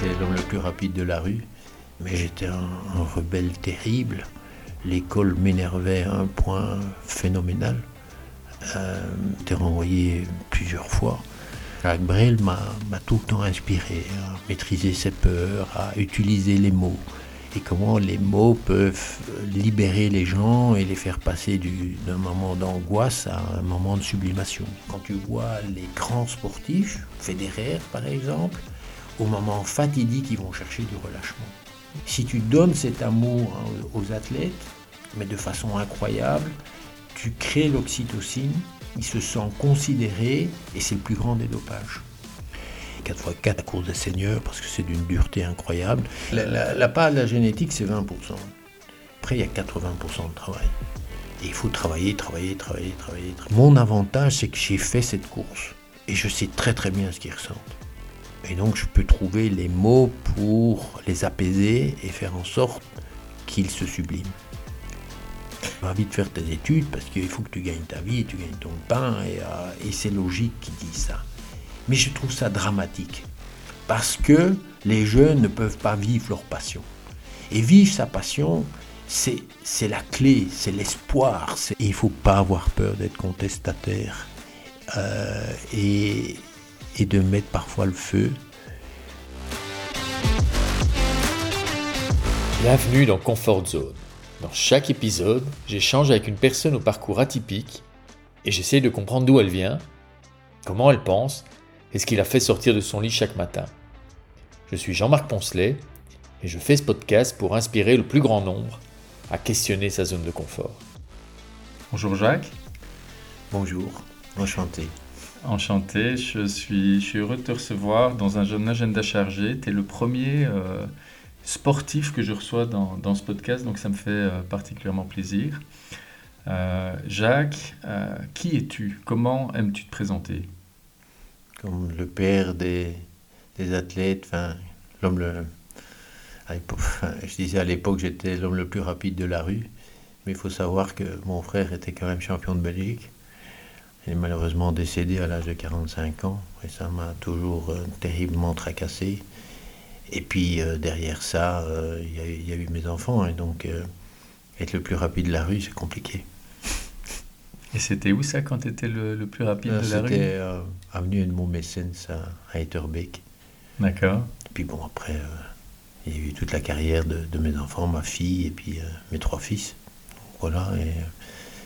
j'étais l'homme le plus rapide de la rue, mais j'étais un, rebelle terrible. L'école m'énervait à un point phénoménal. Euh, j'étais renvoyé plusieurs fois. Jacques Brel m'a tout le temps inspiré à maîtriser ses peurs, à utiliser les mots et comment les mots peuvent libérer les gens et les faire passer d'un moment d'angoisse à un moment de sublimation. Quand tu vois les grands sportifs, Federer par exemple, au moment fatidique, ils vont chercher du relâchement. Si tu donnes cet amour hein, aux athlètes, mais de façon incroyable, tu crées l'oxytocine, ils se sentent considérés et c'est le plus grand des dopages. 4x4 à cause des seigneurs parce que c'est d'une dureté incroyable. La, part de la génétique, c'est 20%. Après, il y a 80% de travail. Et il faut travailler, travailler, travailler, travailler. Mon avantage, c'est que j'ai fait cette course. Et je sais très très bien ce qu'ils ressentent. Et donc, je peux trouver les mots pour les apaiser et faire en sorte qu'ils se subliment. Va vite faire tes études parce qu'il faut que tu gagnes ta vie, tu gagnes ton pain, et, euh, et c'est logique qui dit ça. Mais je trouve ça dramatique. Parce que les jeunes ne peuvent pas vivre leur passion. Et vivre sa passion, c'est, c'est la clé, c'est l'espoir. il ne faut pas avoir peur d'être contestataire euh, et, et de mettre parfois le feu. Bienvenue dans Comfort Zone. Dans chaque épisode, j'échange avec une personne au parcours atypique et j'essaie de comprendre d'où elle vient, comment elle pense et ce qui l'a fait sortir de son lit chaque matin. Je suis Jean-Marc Poncelet et je fais ce podcast pour inspirer le plus grand nombre à questionner sa zone de confort. Bonjour Jacques. Bonjour, enchanté. Enchanté, je suis, je suis heureux de te recevoir dans un agenda chargé. Tu es le premier euh, sportif que je reçois dans, dans, ce podcast, donc ça me fait euh, particulièrement plaisir. Euh, Jacques, qui es-tu? Comment aimes-tu te présenter? Comme le père des, des athlètes, l'homme je disais à l'époque j'étais l'homme le plus rapide de la rue, mais il faut savoir que mon frère était quand même champion de Belgique. Est malheureusement décédé à l'âge de 45 ans, et ça m'a toujours euh, terriblement tracassé. Et puis euh, derrière ça, euh, il y, a eu mes enfants, et donc être le plus rapide de la rue, c'est compliqué. Et c'était où ça quand tu étais le, plus rapide de la rue? C'était avenue Edmond Messens à, Etterbeek. D'accord. Et puis bon, après, il y a eu toute la carrière de, mes enfants, ma fille et puis mes trois fils. Voilà, et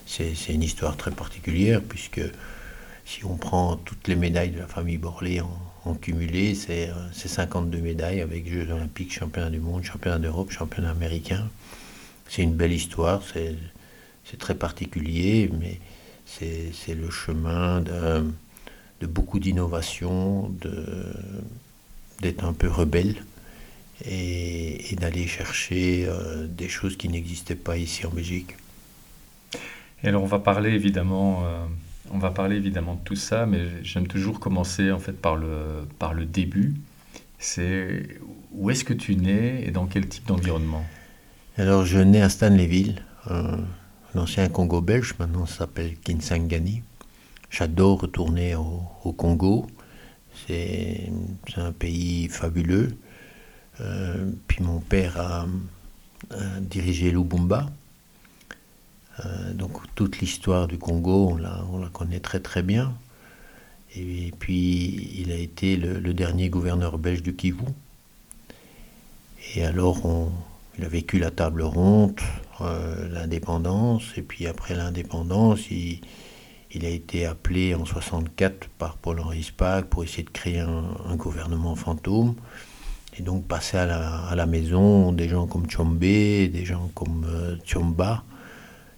c'est une histoire très particulière puisque si on prend toutes les médailles de la famille Borlé en, cumulé, c'est 52 médailles avec Jeux olympiques, championnat du monde, championnat d'Europe, championnat américain. C'est une belle histoire, c'est très particulier, mais c'est le chemin de, beaucoup d'innovation, d'être un peu rebelle et, d'aller chercher euh, des choses qui n'existaient pas ici en Belgique. Et alors on va parler évidemment, euh, on va parler évidemment de tout ça, mais j'aime toujours commencer en fait par le, par le début. C'est où est-ce que tu nais et dans quel type d'environnement? Alors je nais à Stanleyville, l'ancien Congo belge, maintenant ça s'appelle Kinsangani. J'adore retourner au, Congo. C'est un pays fabuleux. Euh, puis mon père a, dirigé Lubumba. Euh, donc toute l'histoire du Congo, on la, on la, connaît très très bien. Et, puis il a été le, dernier gouverneur belge du Kivu. Et alors il a vécu la table ronde, euh, l'indépendance, et puis après l'indépendance, il, a été appelé en 64 par Paul-Henri Spaak pour essayer de créer un, gouvernement fantôme, et donc passer à la, maison des gens comme Tchombe, des gens comme euh, Tchomba.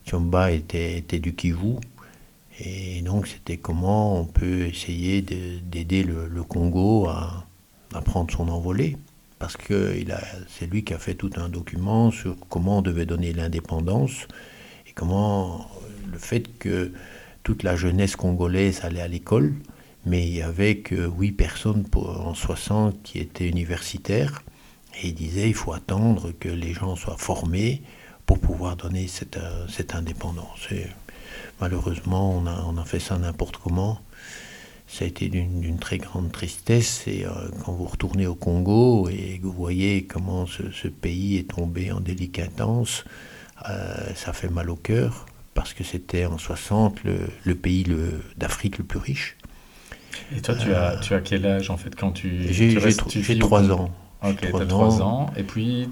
Tchomba était, du Kivu, et donc c'était comment on peut essayer d'aider le, Congo à prendre son envolée parce que c'est lui qui a fait tout un document sur comment on devait donner l'indépendance et comment le fait que toute la jeunesse congolaise allait à l'école, mais il n'y avait que huit personnes en 60 qui étaient universitaires. Et il disait il faut attendre que les gens soient formés pour pouvoir donner cette, cette indépendance. Et malheureusement, on a, on a fait ça n'importe comment. ça a été d'une très grande tristesse. Et quand vous retournez au Congo et que vous voyez comment ce, pays est tombé en délicatance, ça fait mal au cœur parce que c'était en 60 le, pays d'Afrique le plus riche. Et toi, tu, as, tu as quel âge en fait quand tu. J'ai 3 ans. Ok, tu as 3 ans. Et puis.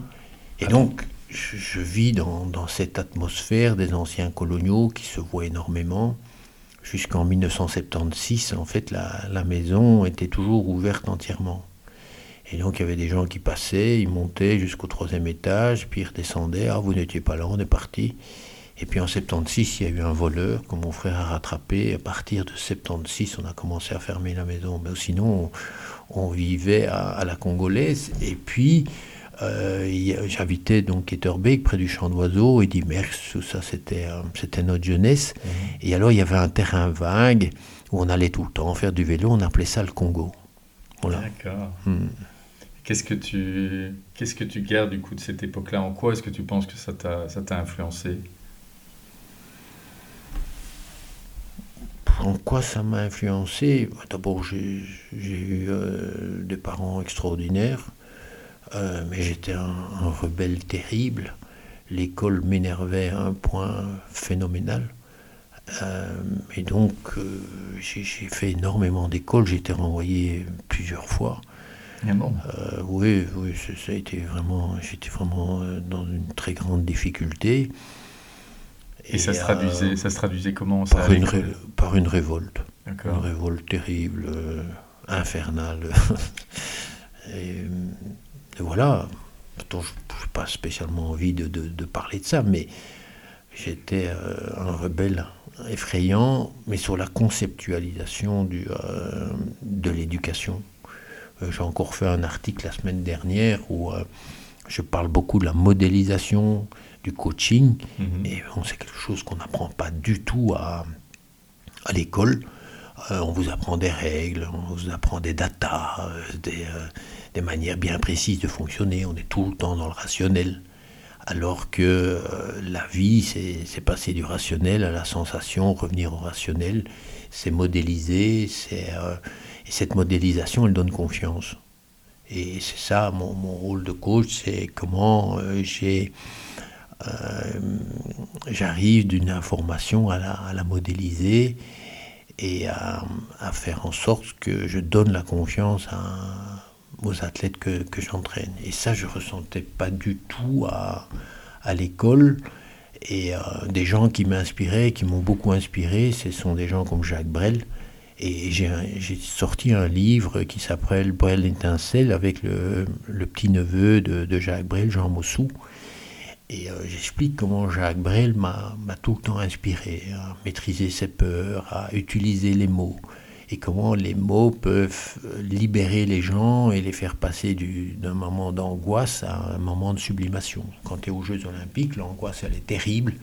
Et donc, je, vis dans, cette atmosphère des anciens coloniaux qui se voient énormément. Jusqu'en 1976, en fait, la, la, maison était toujours ouverte entièrement. Et donc, il y avait des gens qui passaient, ils montaient jusqu'au troisième étage, puis ils redescendaient. Ah, vous n'étiez pas là, on est parti. Et puis en 76, il y a eu un voleur que mon frère a rattrapé. À partir de 76, on a commencé à fermer la maison. Mais sinon, on, vivait à, la congolaise. Et puis, euh, j'habitais donc Etterbeek, près du champ d'oiseaux, et Dimers, tout ça, c'était, euh, c'était notre jeunesse. Mhm. Et alors, il y avait un terrain vague où on allait tout le temps faire du vélo. On appelait ça le Congo. Voilà. D'accord. Hmm. Qu'est-ce que tu qu'est-ce que tu gardes du coup de cette époque-là? En quoi est-ce que tu penses que ça t'a ça t'a influencé? En quoi ça m'a influencé? D'abord, j'ai eu euh, des parents extraordinaires, euh, mais j'étais un, rebelle terrible. L'école m'énervait à un point phénoménal. Euh, et donc, j'ai fait énormément d'écoles, j'ai été renvoyé plusieurs fois. Ah bon? Oui, oui, ça a été vraiment, j'étais vraiment dans une très grande difficulté. Et, ça, se traduisait, ça se traduisait comment ça, par, une par une révolte. Une révolte terrible, euh, infernale. et, voilà. je n'ai pas spécialement envie de, de, parler de ça, mais j'étais euh, un rebelle effrayant, mais sur la conceptualisation du, euh, de l'éducation. J'ai encore fait un article la semaine dernière où je parle beaucoup de la modélisation du coaching. Mhm. Et c'est quelque chose qu'on n'apprend pas du tout à, à l'école. Euh, on vous apprend des règles, on vous apprend des datas, euh, des, euh, des, manières bien précises de fonctionner. On est tout le temps dans le rationnel. Alors que la vie, c'est passer du rationnel à la sensation, revenir au rationnel, c'est modéliser, c'est, et cette modélisation, elle donne confiance. Et c'est ça mon, mon, rôle de coach, c'est comment j'ai euh, j'arrive d'une information à la, modéliser et à, faire en sorte que je donne la confiance aux athlètes que, j'entraîne. Et ça, je ne ressentais pas du tout à, l'école. Et euh, des gens qui m'inspiraient, qui m'ont beaucoup inspiré, ce sont des gens comme Jacques Brel. Et j'ai sorti un livre qui s'appelle Brel étincelle avec le, petit-neveu de, de, Jacques Brel, Jean Mossou. Et euh, j'explique comment Jacques Brel m'a tout le temps inspiré à maîtriser ses peurs, à utiliser les mots, et comment les mots peuvent euh, libérer les gens et les faire passer d'un moment d'angoisse à un moment de sublimation. Quand tu es aux Jeux olympiques, l'angoisse, elle est terrible,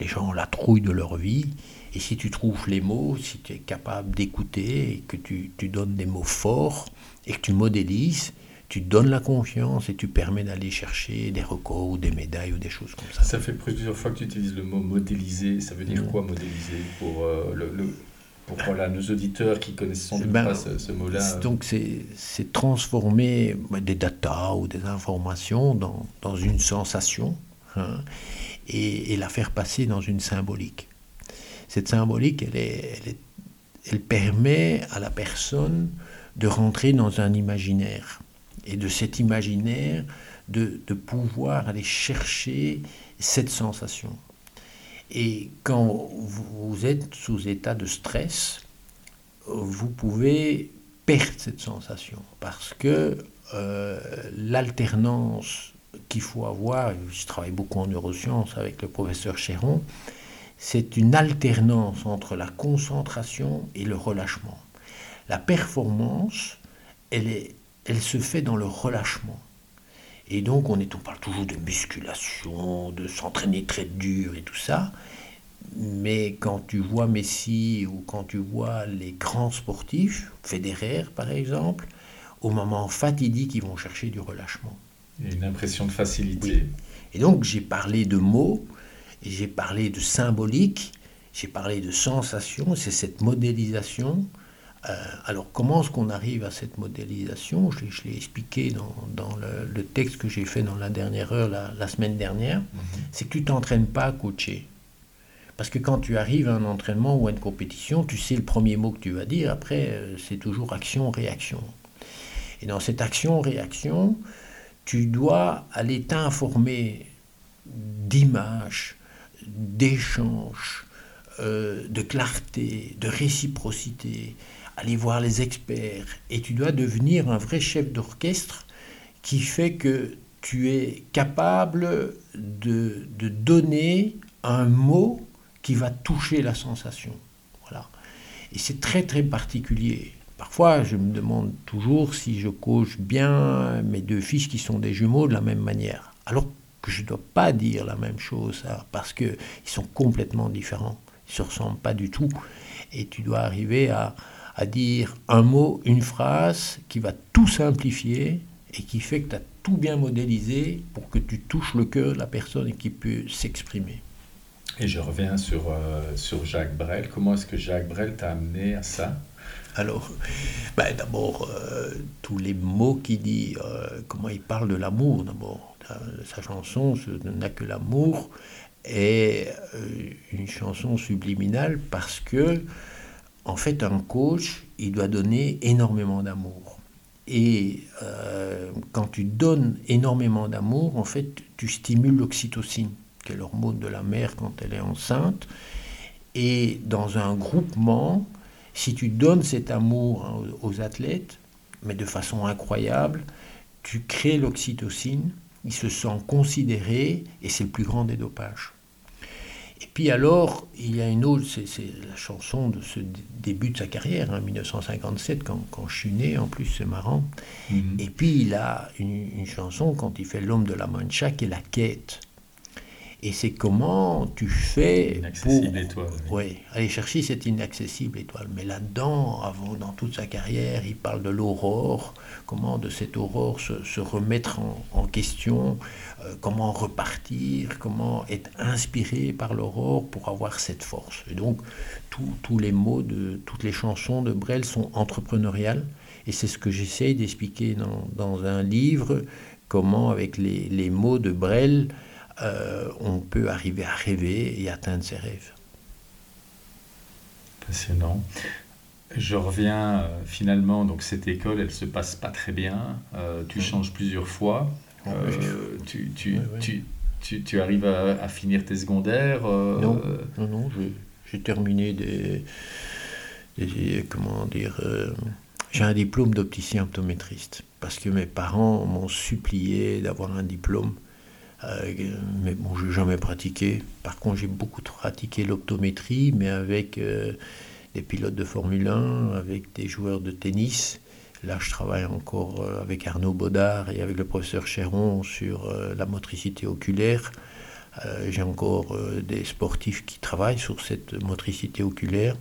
les gens ont la trouille de leur vie, et si tu trouves les mots, si tu es capable d'écouter et que tu, tu donnes des mots forts et que tu modélises, tu donnes la confiance et tu permets d'aller chercher des records ou des médailles ou des choses comme ça. Ça fait plusieurs fois que tu utilises le mot modéliser. Ça veut dire quoi modéliser pour, euh, le, pour voilà, nos auditeurs qui connaissent sans doute ben, pas ce, mot-là Donc c'est transformer des datas ou des informations dans, dans une sensation hein, et, et, la faire passer dans une symbolique. Cette symbolique, elle, est, elle, est, elle permet à la personne de rentrer dans un imaginaire et de cet imaginaire de, pouvoir aller chercher cette sensation. Et quand vous êtes sous état de stress, vous pouvez perdre cette sensation parce que euh, l'alternance qu'il faut avoir, je travaille beaucoup en neurosciences avec le professeur Chéron, c'est une alternance entre la concentration et le relâchement. La performance, elle se fait dans le relâchement. Et donc, on, est, on parle toujours de musculation, de s'entraîner très dur et tout ça. Mais quand tu vois Messi ou quand tu vois les grands sportifs, Federer par exemple, au moment fatidique, ils vont chercher du relâchement. Une impression de facilité. Et donc, j'ai parlé de mots, j'ai parlé de symbolique, j'ai parlé de sensation, c'est cette modélisation alors, comment est-ce qu'on arrive à cette modélisation? Je, l'ai expliqué dans, le, texte que j'ai fait dans la dernière heure, la, semaine dernière. Mhm. C'est que tu t'entraînes pas à coacher. Parce que quand tu arrives à un entraînement ou à une compétition, tu sais le premier mot que tu vas dire. Après, euh, c'est toujours action-réaction. Et dans cette action-réaction, tu dois aller t'informer d'images, d'échanges, euh, de clarté, de réciprocité, aller voir les experts, et tu dois devenir un vrai chef d'orchestre qui fait que tu es capable de, donner un mot qui va toucher la sensation. Voilà. Et c'est très très particulier. Parfois, je me demande toujours si je coach bien mes deux fils qui sont des jumeaux de la même manière. Alors que je ne dois pas dire la même chose, parce qu'ils sont complètement différents. Ils ne se ressemblent pas du tout. Et tu dois arriver à, à dire un mot, une phrase qui va tout simplifier et qui fait que tu as tout bien modélisé pour que tu touches le cœur de la personne et qui peut s'exprimer. Et je reviens sur, euh, sur Jacques Brel. Comment est-ce que Jacques Brel t'a amené à ça? Alors, ben d'abord, euh, tous les mots qu'il dit, euh, comment il parle de l'amour d'abord. Sa chanson, Ce n'a que l'amour, est une chanson subliminale parce que en fait, un coach, il doit donner énormément d'amour. Et euh, quand tu donnes énormément d'amour, en fait, tu stimules l'oxytocine, qui est l'hormone de la mère quand elle est enceinte. Et dans un groupement, si tu donnes cet amour aux athlètes, mais de façon incroyable, tu crées l'oxytocine, ils se sentent considérés, et c'est le plus grand des dopages. Et puis alors, il y a une autre, c'est la chanson de ce début de sa carrière, en hein, 1957, quand, quand, je suis né, en plus c'est marrant. Mhm. Et puis il a une, chanson quand il fait L'homme de la Mancha qui est La quête. Et c'est comment tu fais inaccessible étoile. Oui, aller chercher cette inaccessible étoile. Mais là-dedans, avant, dans toute sa carrière, il parle de l'aurore, comment de cette aurore se, remettre en, question, euh, comment repartir, comment être inspiré par l'aurore pour avoir cette force. Et donc, tous les mots de toutes les chansons de Brel sont entrepreneuriales. Et c'est ce que j'essaye d'expliquer dans, un livre, comment avec les, les mots de Brel, euh, on peut arriver à rêver et atteindre ses rêves. Passionnant. Je reviens euh, finalement, donc cette école, elle se passe pas très bien. Euh, tu changes plusieurs fois. tu, tu, tu, tu, arrives à, finir tes secondaires Non, non, non j'ai terminé des, des, Comment dire J'ai un diplôme d'opticien optométriste parce que mes parents m'ont supplié d'avoir un diplôme euh, mais bon, je n'ai jamais pratiqué. Par contre, j'ai beaucoup pratiqué l'optométrie, mais avec euh, des pilotes de Formule 1, avec des joueurs de tennis. Là, je travaille encore euh, avec Arnaud Baudard et avec le professeur Chéron sur la motricité oculaire. j'ai encore des sportifs qui travaillent sur cette motricité oculaire.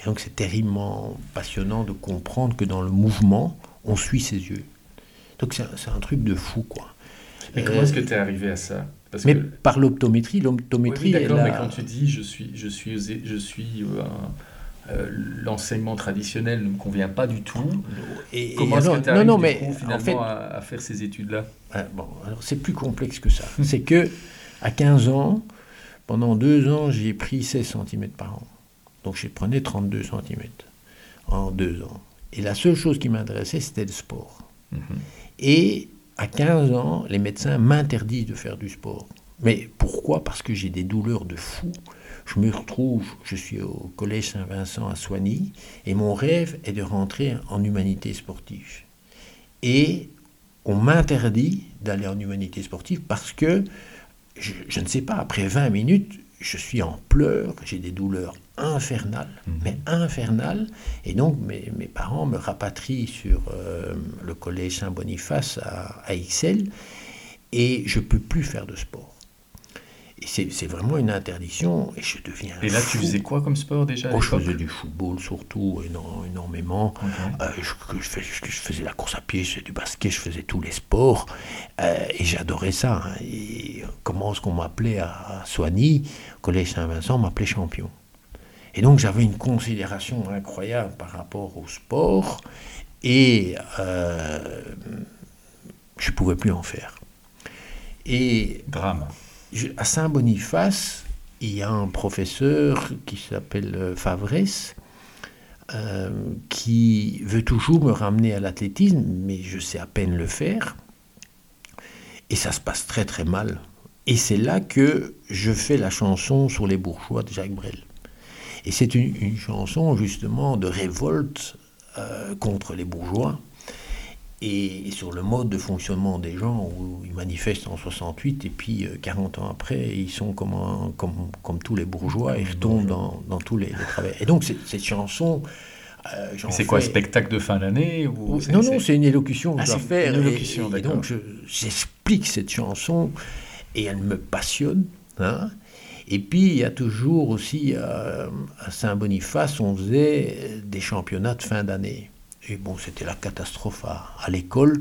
Et donc, c'est terriblement passionnant de comprendre que dans le mouvement, on suit ses yeux. Donc, c'est un truc de fou, quoi. Mais comment est-ce que tu es arrivé à ça? Mais par l'optométrie, l'optométrie. Oui, d'accord, mais quand tu dis je suis, je suis, je suis euh, euh, l'enseignement traditionnel ne me convient pas du tout. Et, comment est-ce que tu arrives non, mais, finalement en fait, à, faire ces études-là? Bon, alors c'est plus complexe que ça. c'est que à 15 ans, pendant deux ans, j'ai pris 16 cm par an. Donc je prenais 32 cm en deux ans. Et la seule chose qui m'intéressait, c'était le sport. Mhm. Et à 15 ans, les médecins m'interdisent de faire du sport. Mais pourquoi? Parce que j'ai des douleurs de fou. Je me retrouve, je suis au collège Saint-Vincent à Soigny, et mon rêve est de rentrer en humanité sportive. Et on m'interdit d'aller en humanité sportive parce que, je, je, ne sais pas, après 20 minutes, je suis en pleurs, j'ai des douleurs infernales, mhm. mais infernales. Et donc, mes, mes parents me rapatrient sur euh, le collège Saint-Boniface à, à Ixelles, et je ne peux plus faire de sport. Et c'est vraiment une interdiction, et je deviens. Et là, tu faisais quoi comme sport déjà oh, Je faisais du football surtout, énormément. Euh, je, je, faisais la course à pied, je faisais du basket, je faisais tous les sports, euh, et j'adorais ça. Hein. Et comment est-ce qu'on m'appelait à, Soigny, au Collège Saint-Vincent, m'appelait champion. Et donc j'avais une considération incroyable par rapport au sport et euh, je ne pouvais plus en faire. Et drame. À Saint-Boniface, il y a un professeur qui s'appelle euh, Favresse euh, qui veut toujours me ramener à l'athlétisme, mais je sais à peine le faire. Et ça se passe très très mal. Et c'est là que je fais la chanson sur les bourgeois de Jacques Brel. Et c'est une, chanson justement de révolte euh, contre les bourgeois et, sur le mode de fonctionnement des gens où ils manifestent en 68 et puis 40 euh, ans après ils sont comme, comme, comme, tous les bourgeois et ils retombent dans, dans tous les, travaux. Et donc cette chanson... Euh, c'est quoi, spectacle de fin d'année ou Non, non, c'est une élocution que ah, je dois faire. Une élocution, et, et, donc j'explique cette chanson et elle me passionne. Hein. Et puis, il y a toujours aussi, euh, à Saint-Boniface, on faisait des championnats de fin d'année. Et bon, c'était la catastrophe à, l'école.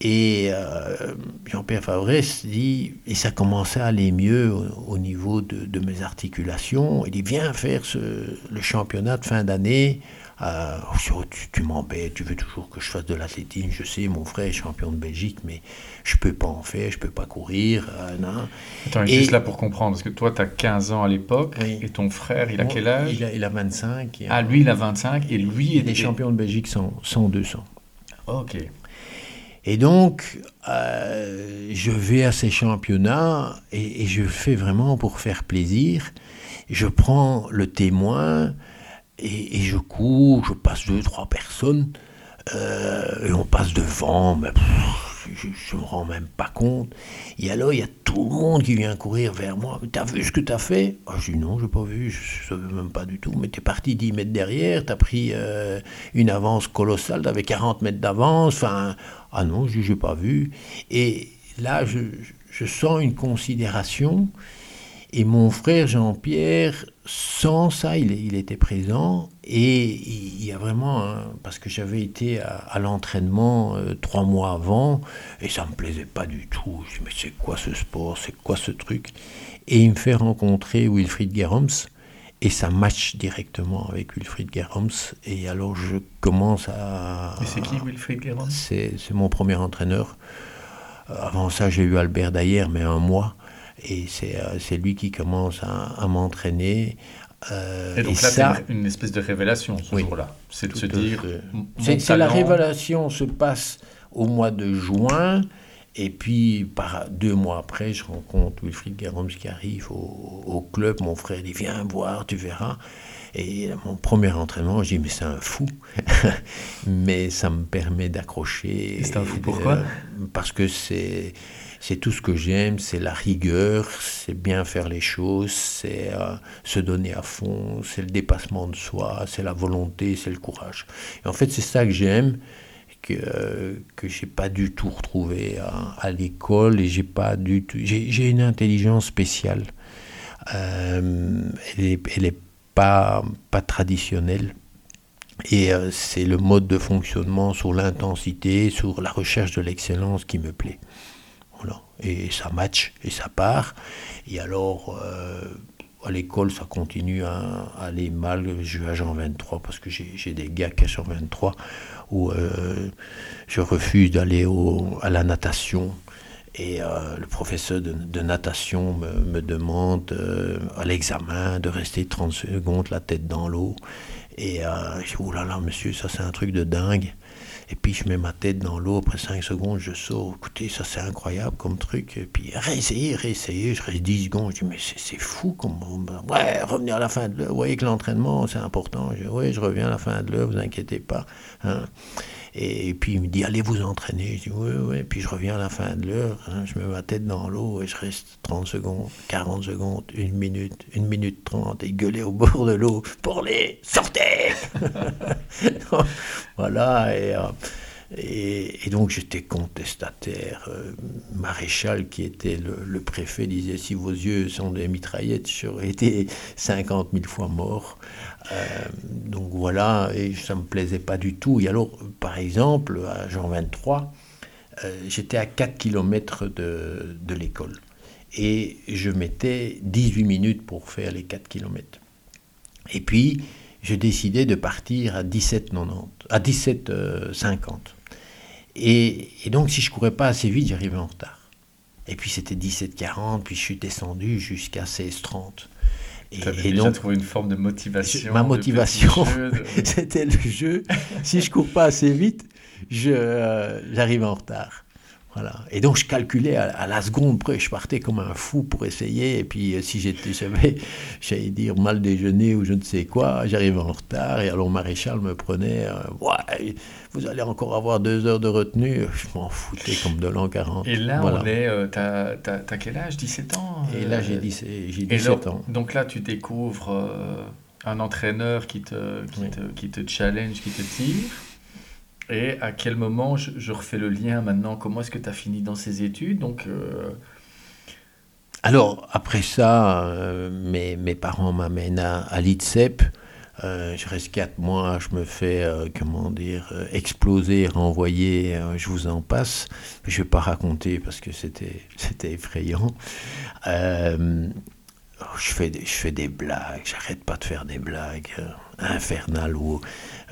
Et euh, Jean-Pierre Favresse dit, et ça commençait à aller mieux au, niveau de, mes articulations, il dit, viens faire le championnat de fin d'année euh, oh, tu, m'embêtes, tu veux toujours que je fasse de l'athlétisme. Je sais, mon frère est champion de Belgique, mais je peux pas en faire, je peux pas courir. Euh, non. Attends, et, juste là pour comprendre, parce que toi, tu as 15 ans à l'époque, et ton frère, il a quel âge il a, il a 25. ah, lui, il a 25, et lui il est champion de Belgique 100, 200. Ok. Et donc, euh, je vais à ces championnats et, et, je fais vraiment pour faire plaisir. Je prends le témoin, et, je cours, je passe deux, trois personnes, euh, et on passe devant, mais je ne me rends même pas compte. Et alors, il y a tout le monde qui vient courir vers moi. T'as vu ce que t'as fait? Ah, Je dis non, je n'ai pas vu, je ne savais même pas du tout. Mais t'es parti 10 mètres derrière, t'as pris euh, une avance colossale, t'avais 40 mètres d'avance. Enfin, ah non, je n'ai pas vu. Et là, je sens une considération et mon frère Jean-Pierre, sans ça, il, était présent. Et il y a vraiment, parce que j'avais été à, l'entraînement euh, trois mois avant, et ça me plaisait pas du tout. Je me mais c'est quoi ce sport? C'est quoi ce truc? Et il me fait rencontrer Wilfried Gerhoms, et ça match directement avec Wilfried Gerhoms. Et alors je commence à. Et c'est qui Wilfried Gerhoms C'est mon premier entraîneur. Avant ça, j'ai eu Albert Dayer, mais un mois. Et euh, c'est lui qui commence à, m'entraîner. Euh, et donc là, c'est une, espèce de révélation ce jour-là. C'est de se dire. C'est la révélation se passe au mois de juin. Et puis, par deux mois après, je rencontre Wilfried Guéroms qui arrive au, club. Mon frère dit Viens voir, tu verras. Et mon premier entraînement, je dis Mais c'est un fou. mais ça me permet d'accrocher. C'est un fou pourquoi Parce que c'est c'est tout ce que j'aime, c'est la rigueur, c'est bien faire les choses, c'est euh, se donner à fond, c'est le dépassement de soi, c'est la volonté, c'est le courage. Et en fait, c'est ça que j'aime, que, euh, que j'ai pas du tout retrouvé à, l'école et j'ai pas du tout. J'ai une intelligence spéciale. Euh, elle est, elle est pas, pas traditionnelle. Et c'est le mode de fonctionnement sur l'intensité, sur la recherche de l'excellence qui me plaît. Et ça match et ça part. Et alors, euh, à l'école, ça continue à, aller mal. Je à Jean 23 parce que j'ai des gars qui sont 23 où euh, je refuse d'aller à la natation. Et euh, le professeur de, natation me, demande à l'examen de rester 30 secondes la tête dans l'eau. Et je dis, oh là là, monsieur, ça c'est un truc de dingue. Et puis je mets ma tête dans l'eau, après 5 secondes, je sors. Écoutez, ça c'est incroyable comme truc. Et puis réessayer, réessayer, je reste 10 secondes. Je dis, mais c'est fou comme. Ouais, revenir à la fin de l'heure. Vous voyez que l'entraînement, c'est important. Je dis, oui, je reviens à la fin de l'heure, vous inquiétez pas. Hein. Et puis il me dit, allez vous entraîner. Je dis, oui, oui. Puis je reviens à la fin de l'heure, hein. je mets ma tête dans l'eau et je reste 30 secondes, 40 secondes, une minute, une minute 30 et gueuler au bord de l'eau pour les sortez Voilà, et, euh, et, donc j'étais contestataire. Euh, Maréchal, qui était le, préfet, disait, si vos yeux sont des mitraillettes, j'aurais été 50 000 fois mort. Euh, donc voilà, et ça ne me plaisait pas du tout. Et alors, par exemple, à Jean 23, euh, j'étais à 4 km de, l'école. Et je mettais 18 minutes pour faire les 4 km. Et puis, je décidais de partir à 17,90, à 17,50. Et, et donc, si je courais pas assez vite, j'arrivais en retard. Et puis c'était 17,40, puis je suis descendu jusqu'à 16,30. Et, et donc, trouvé une forme de motivation. Ma motivation, c'était le jeu. si je cours pas assez vite, euh, j'arrive en retard. Voilà. Et donc je calculais à, la seconde près, je partais comme un fou pour essayer. Et puis euh, si j'étais, j'avais, j'allais dire mal déjeuner ou je ne sais quoi, j'arrivais en retard. Et alors maréchal me prenait, euh, ouais, vous allez encore avoir deux heures de retenue. Je m'en foutais comme de l'an 40. Et là, on est, euh, t'as, t'as, quel âge? 17 ans Et là, j'ai, 17, j'ai 17 ans. Donc là, tu découvres un entraîneur qui te, qui, te, qui te challenge, qui te tire. Et à quel moment, je, refais le lien maintenant, comment est-ce que tu as fini dans ces études? Donc, euh, Alors, après ça, euh, mes, mes, parents m'amènent à, à l'ITSEP. Euh, je reste quatre mois, je me fais, comment dire, exploser, renvoyer, je vous en passe. Je ne vais pas raconter parce que c'était effrayant. je, fais, je fais des blagues, j'arrête pas de faire des blagues infernales euh,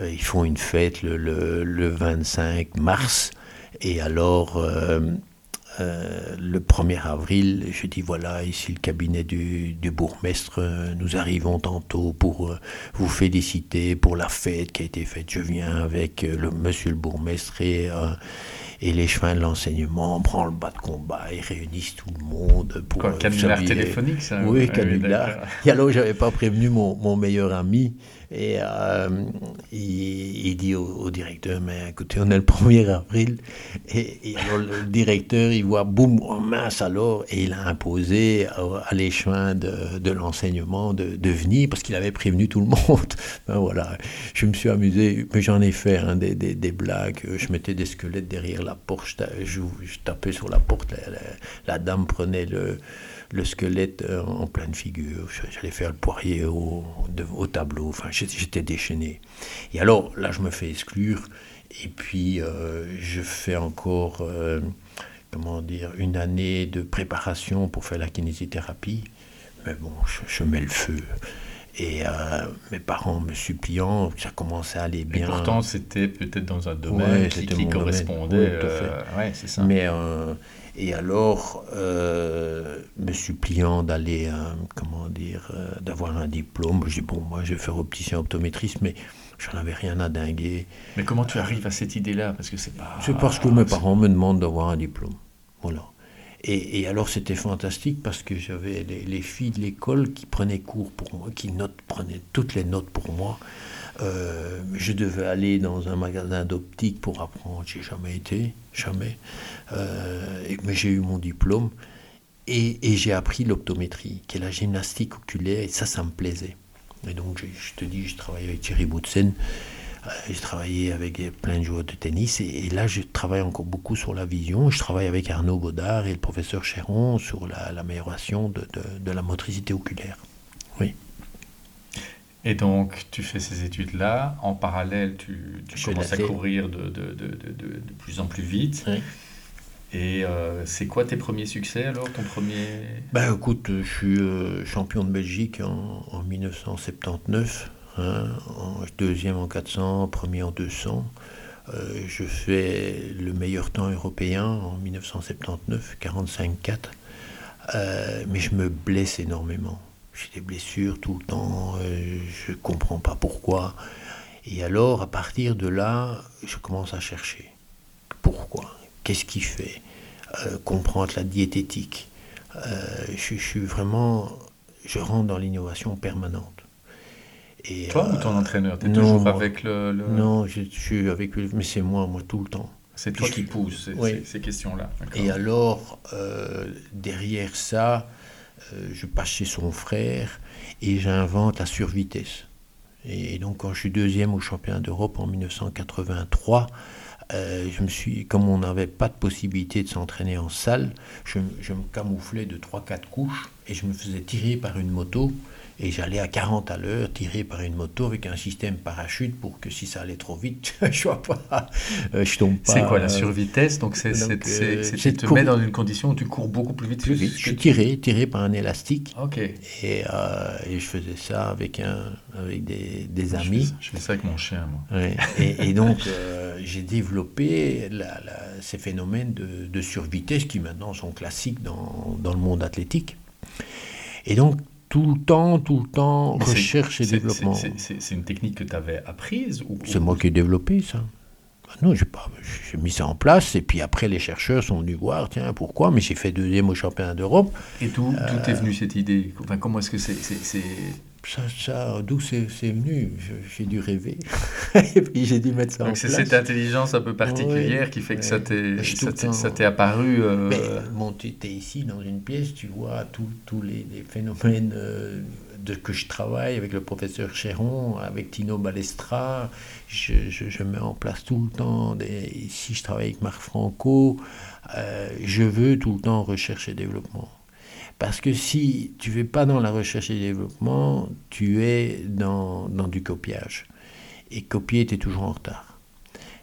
ils font une fête le, le, 25 mars. Et alors, euh, euh, le 1er avril, je dis voilà, ici le cabinet du, du bourgmestre, nous arrivons tantôt pour vous féliciter pour la fête qui a été faite. Je viens avec le monsieur le bourgmestre et, et les chemins de l'enseignement, on prend le bas de combat, ils réunissent tout le monde pour. Quoi, canular téléphonique, ça Oui, canular. et alors, j'avais pas prévenu mon, mon meilleur ami. Et euh, il, dit au, directeur, mais écoutez, on est le 1er avril. Et, alors le directeur, il voit, boum, oh mince alors, et il a imposé à, l'échevin de, l'enseignement de, venir, parce qu'il avait prévenu tout le monde. Ben voilà, je me suis amusé, mais j'en ai fait hein, des, blagues. Je mettais des squelettes derrière la porte, je, tapais sur la porte, la dame prenait le le squelette euh, en pleine figure. J'allais faire le poirier au, au tableau. Enfin, j'étais déchaîné. Et alors, là, je me fais exclure. Et puis, euh, je fais encore, euh, comment dire, une année de préparation pour faire la kinésithérapie. Mais bon, je, mets le feu. Et mes parents me suppliant, ça commençait à aller bien. Et pourtant, c'était peut-être dans un domaine qui, correspondait. ouais, c'est ça. Mais et alors, euh, me suppliant d'aller, euh, comment dire, euh, d'avoir un diplôme, je dis, bon, moi, je vais faire opticien optométriste, mais j'en avais rien à dinguer. Mais comment tu arrives à cette idée-là? Parce que c'est pas... C'est parce que mes parents me demandent d'avoir un diplôme. Voilà. Et, et alors, c'était fantastique parce que j'avais les, les, filles de l'école qui prenaient cours pour moi, qui prenaient toutes les notes pour moi. Euh, je devais aller dans un magasin d'optique pour apprendre. J'ai jamais été, jamais. Euh, mais j'ai eu mon diplôme et, j'ai appris l'optométrie, qui est la gymnastique oculaire, et ça, ça me plaisait. Et donc, je, te dis, je travaillais avec Thierry Boutsen, euh, j'ai travaillé avec plein de joueurs de tennis, et, là, je travaille encore beaucoup sur la vision. Je travaille avec Arnaud Godard et le professeur Chéron sur l'amélioration de la motricité oculaire. Et donc, tu fais ces études-là. En parallèle, tu, tu commences à courir de, de, de, de, plus en plus vite. Et euh, c'est quoi tes premiers succès alors ton premier... Ben écoute, je suis euh, champion de Belgique en, en 1979, hein, en deuxième en 400, premier en 200. Euh, je fais le meilleur temps européen en 1979, 45-4. mais je me blesse énormément. J'ai des blessures tout le temps, euh, je ne comprends pas pourquoi. Et alors, à partir de là, je commence à chercher. Pourquoi? Qu'est-ce qui fait? Euh, Comprendre la diététique. Euh, je, suis vraiment... Je rentre dans l'innovation permanente. Et, Toi ou ton entraîneur? Tu es toujours avec le, Non, je, suis avec lui, mais c'est moi, moi, tout le temps. C'est toi qui pousse ces, ces questions-là. Et alors, derrière ça, je passe chez son frère et j'invente la survitesse. Et donc quand je suis deuxième au championnat d'Europe en 1983, euh, je me suis, comme on n'avait pas de possibilité de s'entraîner en salle, je, me camouflais de 3-4 couches et je me faisais tirer par une moto et j'allais à 40 à l'heure, tiré par une moto avec un système parachute pour que si ça allait trop vite, je vois pas, euh, je tombe pas. C'est quoi la survitesse? Donc c'est euh, tu te mets dans une condition où tu cours beaucoup plus vite. Plus vite. Je suis tiré, tiré par un élastique. Ok. Et, euh, et, je faisais ça avec un, avec des, des amis. Je fais, ça avec mon chien, moi. Et, donc j'ai développé la, ces phénomènes de, de survitesse qui maintenant sont classiques dans, dans le monde athlétique. Et donc tout le temps, tout le temps, recherche et développement. C'est une technique que tu avais apprise ou, C'est moi qui ai développé ça. Ah non, j'ai pas, j'ai mis ça en place et puis après les chercheurs sont venus voir, tiens, pourquoi? Mais j'ai fait deuxième au championnat d'Europe. Et d'où est venue cette idée? Enfin, Comment est-ce que c'est ça, ça d'où c'est venu? J'ai dû rêver. et puis j'ai dû mettre ça Donc en place. c'est cette intelligence un peu particulière qui fait que ça t'est apparu. Euh... bon, tu es ici dans une pièce, tu vois tous les, les, phénomènes euh, de que je travaille avec le professeur Chéron, avec Tino Balestra. Je, je, mets en place tout le temps. Des, ici, je travaille avec Marc Franco. Euh, je veux tout le temps recherche et développement. Parce que si tu ne fais pas dans la recherche et développement, tu es dans, dans du copiage. Et copier, tu es toujours en retard.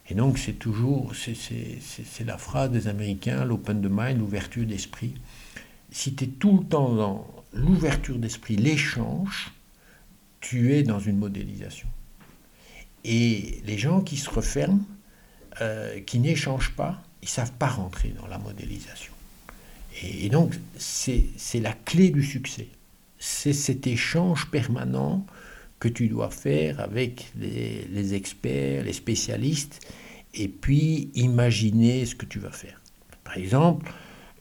Et donc, c'est toujours, c'est la phrase des Américains, l'open de mind, l'ouverture d'esprit. Si tu es tout le temps dans l'ouverture d'esprit, l'échange, tu es dans une modélisation. Et les gens qui se referment, euh, qui n'échangent pas, ils ne savent pas rentrer dans la modélisation. Et, donc, c'est la clé du succès. C'est cet échange permanent que tu dois faire avec les, experts, les spécialistes, et puis imaginer ce que tu vas faire. Par exemple,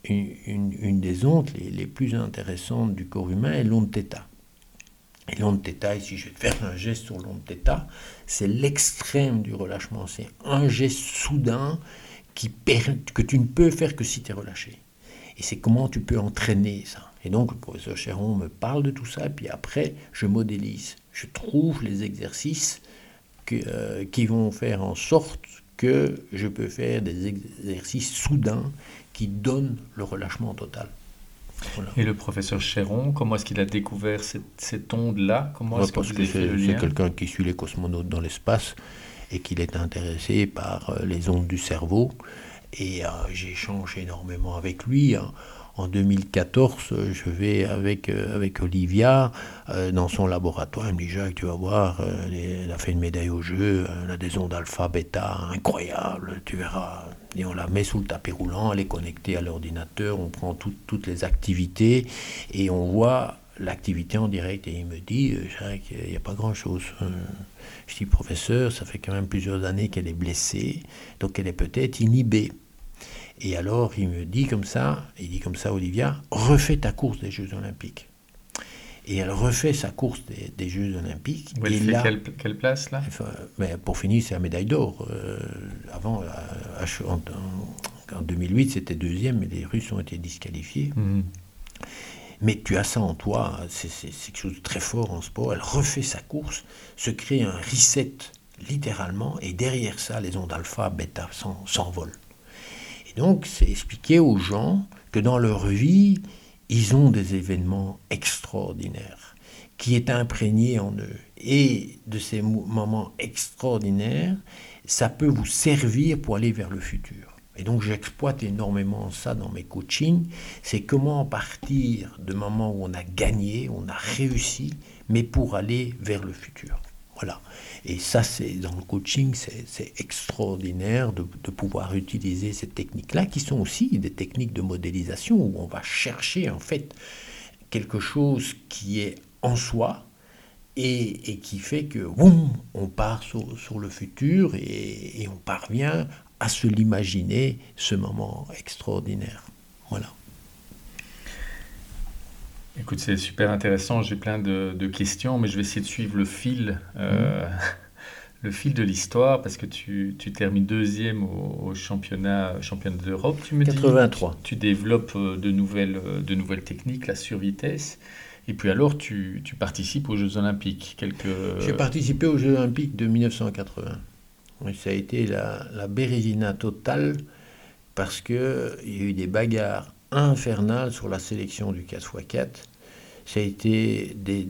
une, des ondes les, plus intéressantes du corps humain est l'onde θ. Et l'onde θ, ici je vais te faire un geste sur l'onde θ, c'est l'extrême du relâchement. C'est un geste soudain qui que tu ne peux faire que si tu es relâché. Et c'est comment tu peux entraîner ça. Et donc, le professeur Chéron me parle de tout ça, puis après, je modélise. Je trouve les exercices euh, qui vont faire en sorte que je peux faire des exercices soudains qui donnent le relâchement total. Et le professeur Chéron, comment est-ce qu'il a découvert cette, onde-là? Comment est-ce Parce que, c'est quelqu'un qui suit les cosmonautes dans l'espace et qu'il est intéressé par euh, les ondes du cerveau. Et euh, j'ai échangé énormément avec lui. Hein. En 2014, je vais avec, euh, avec Olivia euh, dans son laboratoire. Elle me dit Jacques, tu vas voir, elle a fait une médaille au jeu, elle a des ondes alpha, bêta incroyables, tu verras. Et on la met sous le tapis roulant, elle est connectée à l'ordinateur, on prend toutes les activités et on voit l'activité en direct. Et il me dit Jacques, il n'y a pas grand-chose. Je dis Professeur, ça fait quand même plusieurs années qu'elle est blessée, donc elle est peut-être inhibée. Et alors, il me dit comme ça, il dit comme ça, Olivia, refais ta course des Jeux Olympiques. Et elle refait sa course des, Jeux Olympiques. et fait quelle, place là? mais Pour finir, c'est la médaille d'or. Euh, avant, en, 2008, c'était deuxième, mais les Russes ont été disqualifiés. Mhm. Mais tu as ça en toi, c'est quelque chose de très fort en sport. Elle refait sa course, se crée un reset littéralement, et derrière ça, les ondes alpha, bêta s'envolent donc, c'est expliquer aux gens que dans leur vie, ils ont des événements extraordinaires qui est imprégné en eux. Et de ces moments extraordinaires, ça peut vous servir pour aller vers le futur. Et donc j'exploite énormément ça dans mes coachings, c'est comment partir de moments où on a gagné, on a réussi, mais pour aller vers le futur. Voilà. Et ça, c'est dans le coaching, c'est extraordinaire de, pouvoir utiliser ces techniques-là, qui sont aussi des techniques de modélisation où on va chercher en fait quelque chose qui est en soi et, qui fait que boum, on part sur, le futur et, et on parvient à se l'imaginer, ce moment extraordinaire. Voilà. Écoute, c'est super intéressant. J'ai plein de, questions, mais je vais essayer de suivre le fil, euh, mhm. le fil de l'histoire, parce que tu, tu, termines deuxième au, championnat, championnat d'Europe. Tu me 83. Dis, tu, développes euh, de nouvelles, euh, de nouvelles techniques, la survitesse. Et puis alors, tu, tu participes aux Jeux Olympiques. Quelques... J'ai participé aux Jeux Olympiques de 1980. ça a été la, la bérésina totale parce qu'il y a eu des bagarres infernal sur la sélection du 4x4. ça a été des,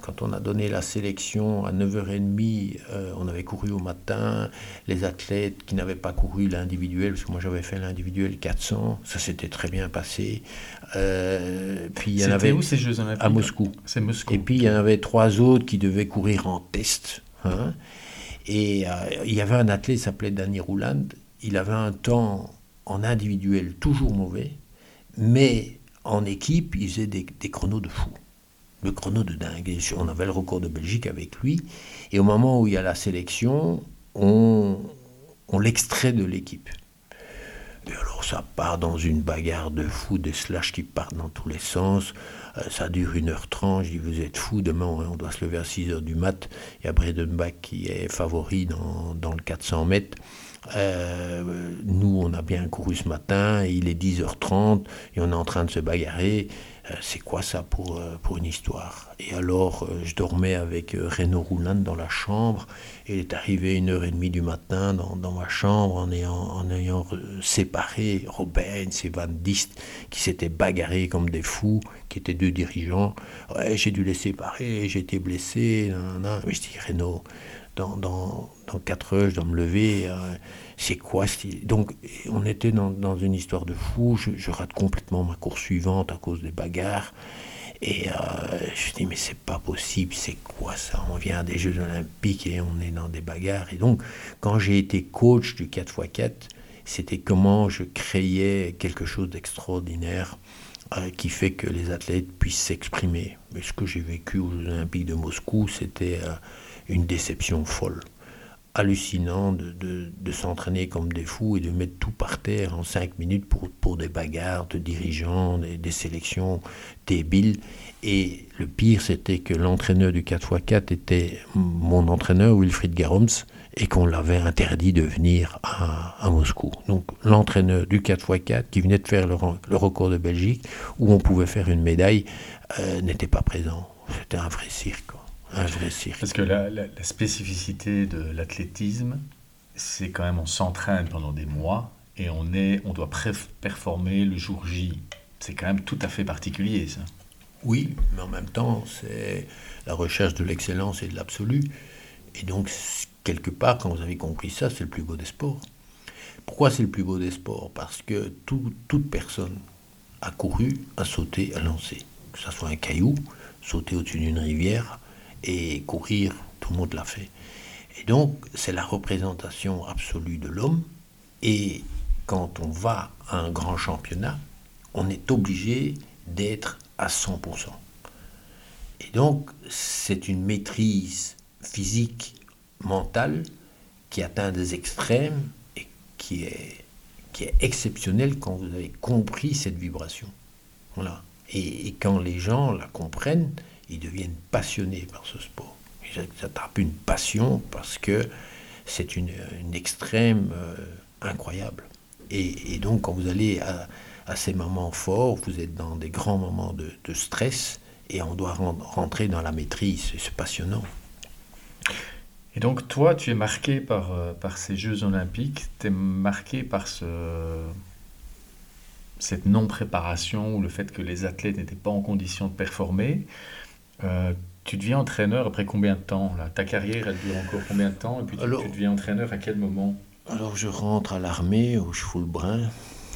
quand on a donné la sélection à 9h30, euh, on avait couru au matin, les athlètes qui n'avaient pas couru l'individuel, parce que moi j'avais fait l'individuel 400, ça s'était très bien passé. Euh, puis il y en avait où ces Jeux Olympiques? À Moscou. C'est Moscou. Et puis il y en avait trois autres qui devaient courir en test. Hein. Et euh, il y avait un athlète qui s'appelait Danny Rouland. Il avait un temps en individuel toujours mauvais, mais en équipe, il faisait des, chronos de fou le chrono de dingue. on avait le record de Belgique avec lui. Et au moment où il y a la sélection, on, on l'extrait de l'équipe. Et alors ça part dans une bagarre de fou, des slash qui partent dans tous les sens. Euh, ça dure 1h30. Je dis, vous êtes fou, demain on doit se lever à 6h du mat. Il y a Bredenbach qui est favori dans, dans le 400 mètres. Euh, nous, on a bien couru ce matin, il est 10h30 et on est en train de se bagarrer. Euh, c'est quoi ça pour, euh, pour une histoire? Et alors, euh, je dormais avec Renaud Rouland dans la chambre. Il est arrivé une heure et demie du matin dans, ma chambre en ayant, en ayant séparé Robin et Van Dist qui s'étaient bagarrés comme des fous, qui étaient deux dirigeants. Ouais, j'ai dû les séparer, j'ai été blessé. Mais je dis, Renaud, dans, dans, dans 4 heures, je dois me lever c'est quoi Donc, on était dans, une histoire de fou. Je, rate complètement ma course suivante à cause des bagarres. Et euh, je dis, mais c'est pas possible, c'est quoi ça? On vient des Jeux Olympiques et on est dans des bagarres. Et donc, quand j'ai été coach du 4x4, c'était comment je créais quelque chose d'extraordinaire euh, qui fait que les athlètes puissent s'exprimer. Mais ce que j'ai vécu aux Jeux Olympiques de Moscou, c'était euh, une déception folle hallucinant de, de, s'entraîner comme des fous et de mettre tout par terre en cinq minutes pour, des bagarres de dirigeants, des, des sélections débiles. Et le pire, c'était que l'entraîneur du 4x4 était mon entraîneur, Wilfried Garoms, et qu'on l'avait interdit de venir à, à Moscou. Donc l'entraîneur du 4x4 qui venait de faire le, le, record de Belgique, où on pouvait faire une médaille, euh, n'était pas présent. C'était un vrai cirque. Un vrai cirque. Parce que la, spécificité de l'athlétisme, c'est quand même on s'entraîne pendant des mois et on, est, on doit performer le jour J. C'est quand même tout à fait particulier, ça. Oui, mais en même temps, c'est la recherche de l'excellence et de l'absolu. Et donc, quelque part, quand vous avez compris ça, c'est le plus beau des sports. Pourquoi c'est le plus beau des sports? Parce que toute personne a couru, a sauté, a lancé. Que ce soit un caillou, sauter au-dessus d'une rivière, et courir, tout le monde l'a fait. Et donc, c'est la représentation absolue de l'homme. Et quand on va à un grand championnat, on est obligé d'être à 100%. Et donc, c'est une maîtrise physique, mentale, qui atteint des extrêmes et qui est, qui est exceptionnelle quand vous avez compris cette vibration. Voilà. Et, et quand les gens la comprennent, ils deviennent passionnés par ce sport. Ils attrapent une passion parce que c'est une, extrême euh, incroyable. Et, donc, quand vous allez à, ces moments forts, vous êtes dans des grands moments de, stress et on doit rentrer dans la maîtrise. C'est passionnant. Et donc, toi, tu es marqué par, euh, par ces Jeux Olympiques, tu es marqué par ce, cette non-préparation ou le fait que les athlètes n'étaient pas en condition de performer. Euh, tu deviens entraîneur après combien de temps là? Ta carrière, elle dure encore combien de temps? Et puis tu, deviens entraîneur à quel moment? Alors je rentre à l'armée où je fous le brin.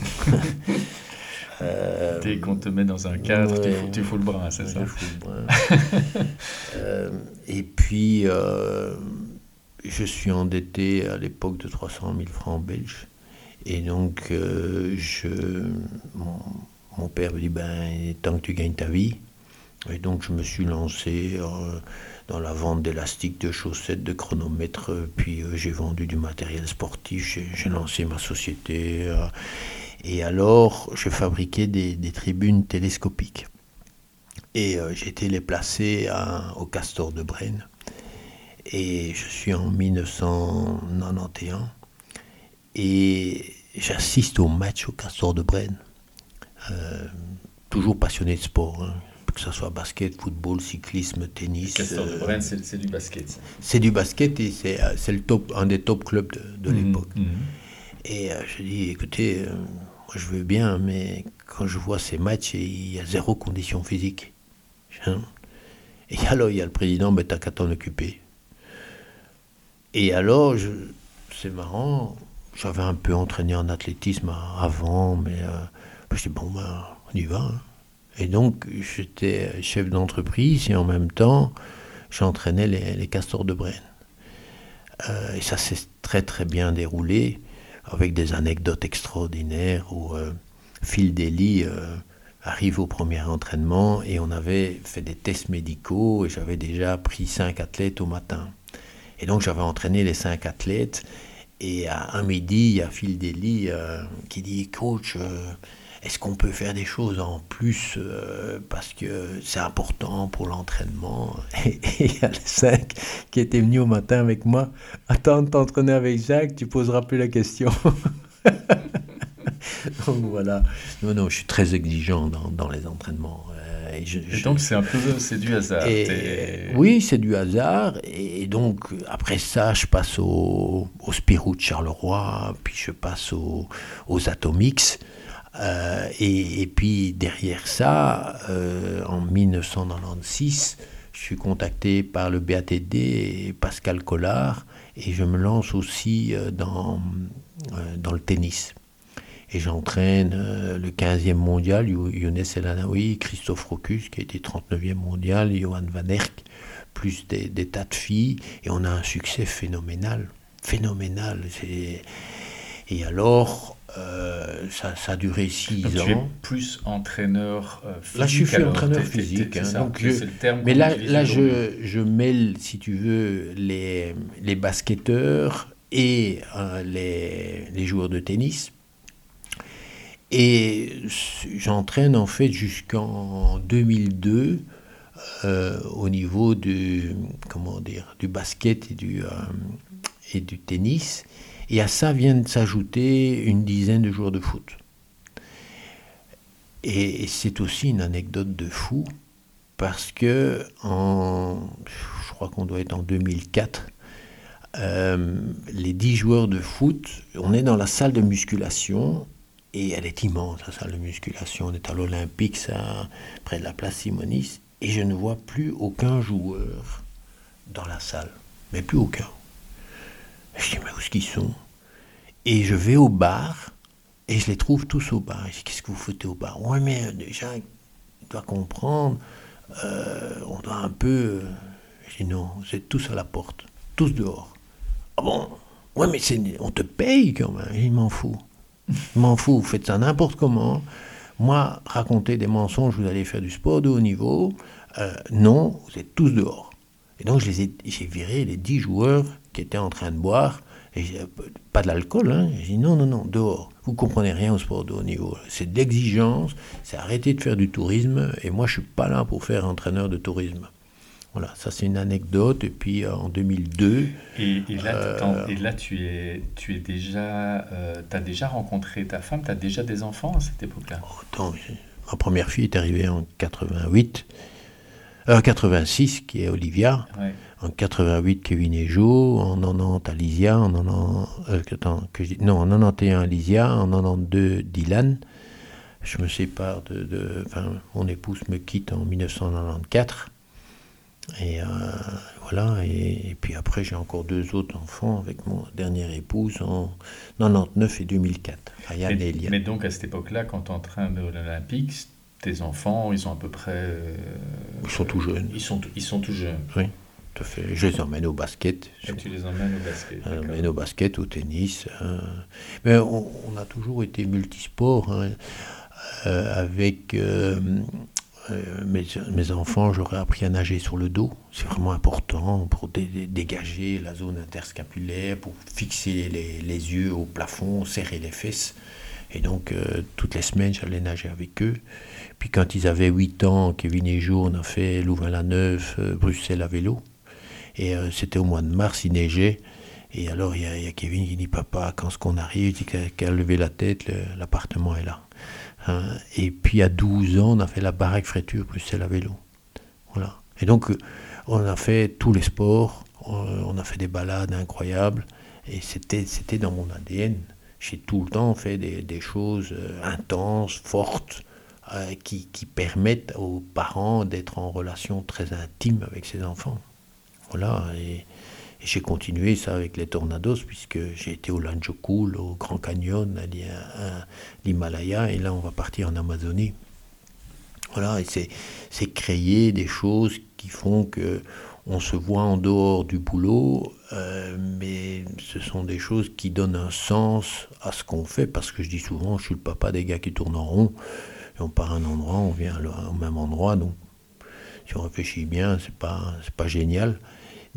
euh, Dès qu'on te met dans un cadre, tu, fous, le brin, c'est ça? Je fous le brin. Euh, et puis, euh, je suis endetté à l'époque de 300 000 francs belges. Et donc, je, mon, mon, père me dit, ben, tant que tu gagnes ta vie, et donc je me suis lancé euh, dans la vente d'élastiques, de chaussettes, de chronomètres, puis euh, j'ai vendu du matériel sportif, j'ai lancé ma société. Euh, et alors je fabriquais des, tribunes télescopiques. Et j'ai été les placer au Castor de Brenne. Et je suis en 1991. Et j'assiste au match au Castor de Brenne. toujours passionné de sport. Hein que ce soit basket, football, cyclisme, tennis. Euh, c'est du basket. C'est du basket et c'est euh, le top, un des top clubs de, de mhm, l'époque. Mhm. Et euh, je dis, écoutez, je veux bien, mais quand je vois ces matchs, il y a zéro condition physique. Hein. Et alors, il y a le président, mais t'as qu'à t'en occuper. Et alors, c'est marrant, j'avais un peu entraîné en athlétisme avant, mais euh, je dis, bon, ben, on y va. Hein. Et donc, j'étais chef d'entreprise et en même temps, j'entraînais les, castors de Brenne. Euh, et ça s'est très très bien déroulé, avec des anecdotes extraordinaires où euh, Phil Daly euh, arrive au premier entraînement et on avait fait des tests médicaux et j'avais déjà pris cinq athlètes au matin. Et donc j'avais entraîné les cinq athlètes et à un midi, il y a Phil Daly qui dit Coach, est-ce qu'on peut faire des choses en plus euh, parce que c'est important pour l'entraînement? Et il y a les cinq qui étaient venus au matin avec moi. Attends de t'entraîner avec Jacques, tu poseras plus la question. donc voilà. Non, non, je suis très exigeant dans, les entraînements. Euh, et, donc c'est un peu c'est du hasard. oui, c'est du hasard. Et donc après ça, je passe au, au Spirou de Charleroi, puis je passe aux Atomics. Euh, et, puis derrière ça, euh, en 1996, je suis contacté par le BATD et Pascal Collard et je me lance aussi euh, dans, dans le tennis. Et j'entraîne le 15e mondial, Younes El Christophe Rocus, qui a été 39e mondial, Johan Van Erck, plus des, tas de filles, et on a un succès phénoménal. Phénoménal. Et alors, euh, ça, ça, a duré six ans. Tu es plus entraîneur physique. Euh, là, je suis entraîneur physique. Hein, donc mais là, là je, je, mêle, si tu veux, les, les basketteurs et euh, les, les, joueurs de tennis. Et j'entraîne en fait jusqu'en 2002 au niveau du, comment dire, du basket et du, et du tennis. Et à ça viennent s'ajouter une dizaine de joueurs de foot. Et c'est aussi une anecdote de fou, parce que en, je crois qu'on doit être en 2004, euh, les dix joueurs de foot, on est dans la salle de musculation, et elle est immense, la salle de musculation. On est à l'Olympique, près de la place Simonis, et je ne vois plus aucun joueur dans la salle, mais plus aucun. Je dis, mais où est-ce qu'ils sont? Et je vais au bar, et je les trouve tous au bar. Je dis, qu'est-ce que vous foutez au bar? Ouais, mais euh, déjà, tu dois comprendre, euh, on doit un peu... Euh, je dis, non, vous êtes tous à la porte, tous dehors. Ah bon? Ouais, mais on te paye quand même. Il m'en fout. Je m'en fous, vous faites ça n'importe comment. Moi, raconter des mensonges, vous allez faire du sport de haut niveau. non, vous êtes tous dehors. Et donc, j'ai viré les dix joueurs qui était en train de boire, et pas de l'alcool, hein. J'ai dit non, non, non, dehors. Vous comprenez rien au sport de haut niveau. C'est d'exigence, c'est arrêter de faire du tourisme, et moi je suis pas là pour faire entraîneur de tourisme. Voilà, ça c'est une anecdote. Et puis euh, en 2002. Et, là, euh, et là, tu es, tu es déjà, euh, as déjà rencontré ta femme, tu as déjà des enfants à cette époque-là? Oh, Ma première fille est arrivée en 88, 86, qui est Olivia. En 88, Kevin et Jo, en 90, Alicia, en 90, euh, que je, non, en 91, Alicia, en 92, Dylan. Je me sépare de, de enfin, mon épouse me quitte en 1994. Et euh, voilà, et, puis après j'ai encore deux autres enfants avec mon dernière épouse en 99 et 2004, Ryan mais, et Elia. Mais donc à cette époque-là, quand tu entraînes de l'Olympique, tes enfants, ils ont à peu près... Euh, ils sont tout jeunes. Ils sont, ils sont tout jeunes. Oui. Je les emmène au basket. Et tu les emmènes au basket. Emmène au basket, au tennis. Hein. Mais on, a toujours été multisport. Hein. Euh, avec euh, euh, mes, enfants, j'aurais appris à nager sur le dos. C'est vraiment important pour dégager la zone interscapulaire, pour fixer les, les, yeux au plafond, serrer les fesses. Et donc, toutes les semaines, j'allais nager avec eux. Puis quand ils avaient 8 ans, Kevin et Jo, on a fait Louvain-la-Neuve, Bruxelles à vélo. Et euh, c'était au mois de mars, il neigeait. Et alors, il y, a, Kevin qui dit Papa, quand ce qu'on arrive, il dit qu'à lever la tête, l'appartement est là. Hein. et puis, à 12 ans, on a fait la baraque fraîture Bruxelles à vélo. Voilà. Et donc, on a fait tous les sports, on a fait des balades incroyables. Et c'était dans mon ADN. j'ai tout le temps fait des, choses euh, intenses, fortes, euh, qui, permettent aux parents d'être en relation très intime avec ses enfants. Voilà, et, j'ai continué ça avec les Tornados, puisque j'ai été au Lanjokul, au Grand Canyon, à l'Himalaya, et là on va partir en Amazonie. Voilà, et c'est créer des choses qui font que on se voit en dehors du boulot, euh, mais ce sont des choses qui donnent un sens à ce qu'on fait, parce que je dis souvent, je suis le papa des gars qui tournent en rond, et on part à un endroit, on vient au même endroit, donc si on réfléchit bien, c'est pas, pas génial,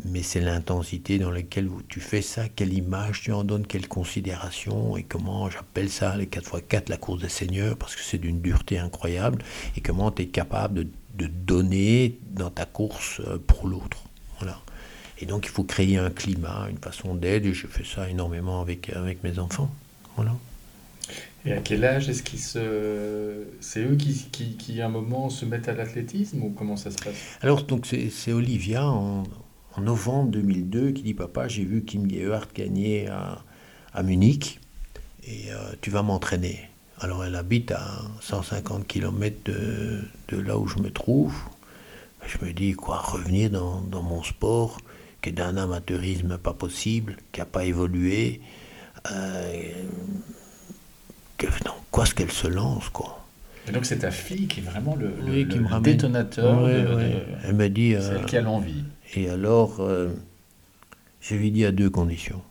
mais c'est l'intensité dans laquelle tu fais ça, quelle image tu en donnes, quelle considération, et comment j'appelle ça les 4x4, la course des seigneurs, parce que c'est d'une dureté incroyable, et comment tu es capable de de donner dans ta course euh, pour l'autre. Voilà. Et donc il faut créer un climat, une façon d'être, et je fais ça énormément avec, avec mes enfants. Voilà. Et à quel âge est-ce qu'ils se... C'est eux qui, qui, qui, à un moment, se mettent à l'athlétisme ou comment ça se passe? Alors, donc, c'est Olivia, en, en, novembre 2002, qui dit Papa, j'ai vu Kim Gehart gagner à, à Munich, et euh, tu vas m'entraîner. Alors elle habite à 150 km de, là où je me trouve. Je me dis, quoi, revenir dans, mon sport, qui est d'un amateurisme pas possible, qui n'a pas évolué. Euh, dans quoi est-ce qu'elle se lance, quoi et donc c'est ta fille qui est vraiment le, détonateur. Elle me dit. c'est elle qui a l'envie. Et alors, euh, je lui dis à deux conditions.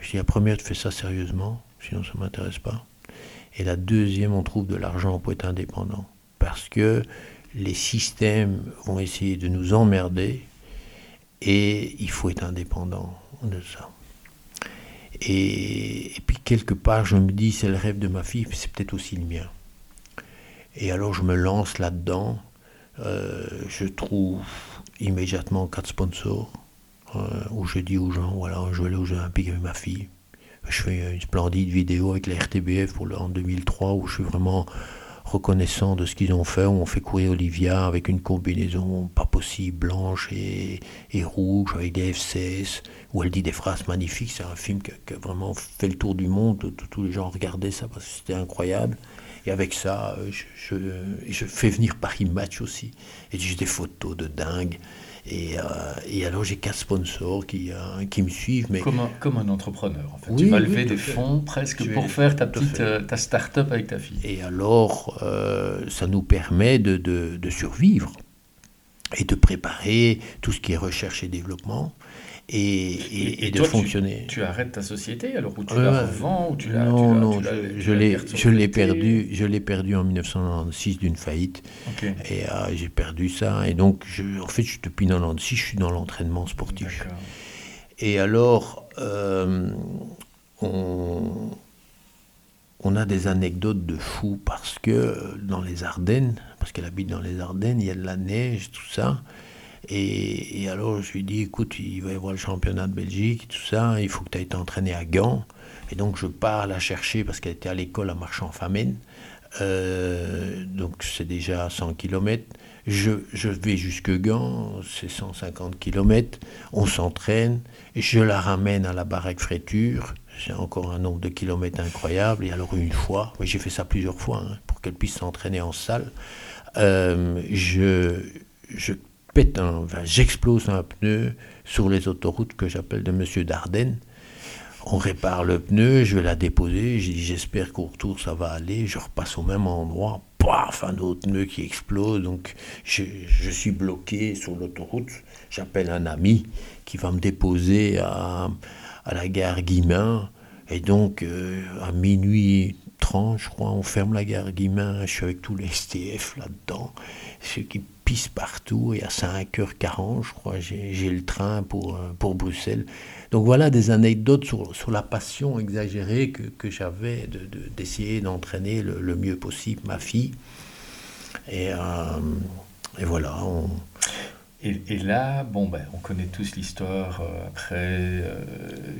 Je dis la première, tu fais ça sérieusement, sinon ça ne m'intéresse pas. Et la deuxième, on trouve de l'argent pour être indépendant. Parce que les systèmes vont essayer de nous emmerder et il faut être indépendant de ça. Et, puis quelque part, je me dis, c'est le rêve de ma fille, c'est peut-être aussi le mien. Et alors je me lance là-dedans. Euh, je trouve immédiatement quatre sponsors euh, où je dis aux gens, voilà, je vais aller aux Olympiques avec ma fille. Je fais une splendide vidéo avec la RTBF pour en 2003 où je suis vraiment reconnaissant de ce qu'ils ont fait, on fait courir Olivia avec une combinaison pas possible, blanche et, rouge, avec des F16, où elle dit des phrases magnifiques. C'est un film qui a, vraiment fait le tour du monde. Tous les gens regardaient ça parce que c'était incroyable. Et avec ça, je, je, fais venir Paris Match aussi. Et j'ai des photos de dingue. Et, euh, et, alors j'ai quatre sponsors qui, euh, qui me suivent. Mais... Comme, un, comme un entrepreneur, en fait. tu vas lever des fonds presque pour faire ta petite euh, ta start-up avec ta fille. Et alors, ça nous permet de, de, de, survivre et de préparer tout ce qui est recherche et développement et, et, de fonctionner. Tu, arrêtes ta société alors ou tu la revends ou tu la Non, non, je, l'ai, je l'ai perdu, je l'ai perdu en 1996 d'une faillite et euh, j'ai perdu ça et donc je, en fait depuis 1996 je suis dans l'entraînement sportif. Et alors euh, on, on a des anecdotes de fou parce que dans les Ardennes, parce qu'elle habite dans les Ardennes, il y a de la neige, tout ça. Et, alors je lui dis, écoute, il va y avoir le championnat de Belgique, tout ça, il faut que tu ailles t'entraîner à Gand. Et donc je pars la chercher parce qu'elle était à l'école à Marchand-Famine. Euh, donc c'est déjà 100 km. Je, je vais jusque Gand, c'est 150 km. On s'entraîne. Je la ramène à la baraque fréture. C'est encore un nombre de kilomètres incroyable. Et alors une fois, j'ai fait ça plusieurs fois hein, pour qu'elle puisse s'entraîner en salle. Euh, je, je j'explose un pneu sur les autoroutes que j'appelle de Monsieur Dardenne. On répare le pneu, je vais la déposer, j'espère qu'au retour ça va aller, je repasse au même endroit, paf, un autre pneu qui explose, donc je, suis bloqué sur l'autoroute, j'appelle un ami qui va me déposer à, la gare Guimain, et donc euh, à minuit 30, je crois, on ferme la gare Guimain, je suis avec tous les STF là-dedans, ceux qui partout et à 5h40, je crois, j'ai le train pour, euh, pour Bruxelles. Donc voilà des anecdotes sur, sur la passion exagérée que, que j'avais d'essayer de, d'entraîner le, mieux possible ma fille. Et, euh, et voilà. Et, et, là, bon, ben, on connaît tous l'histoire euh, après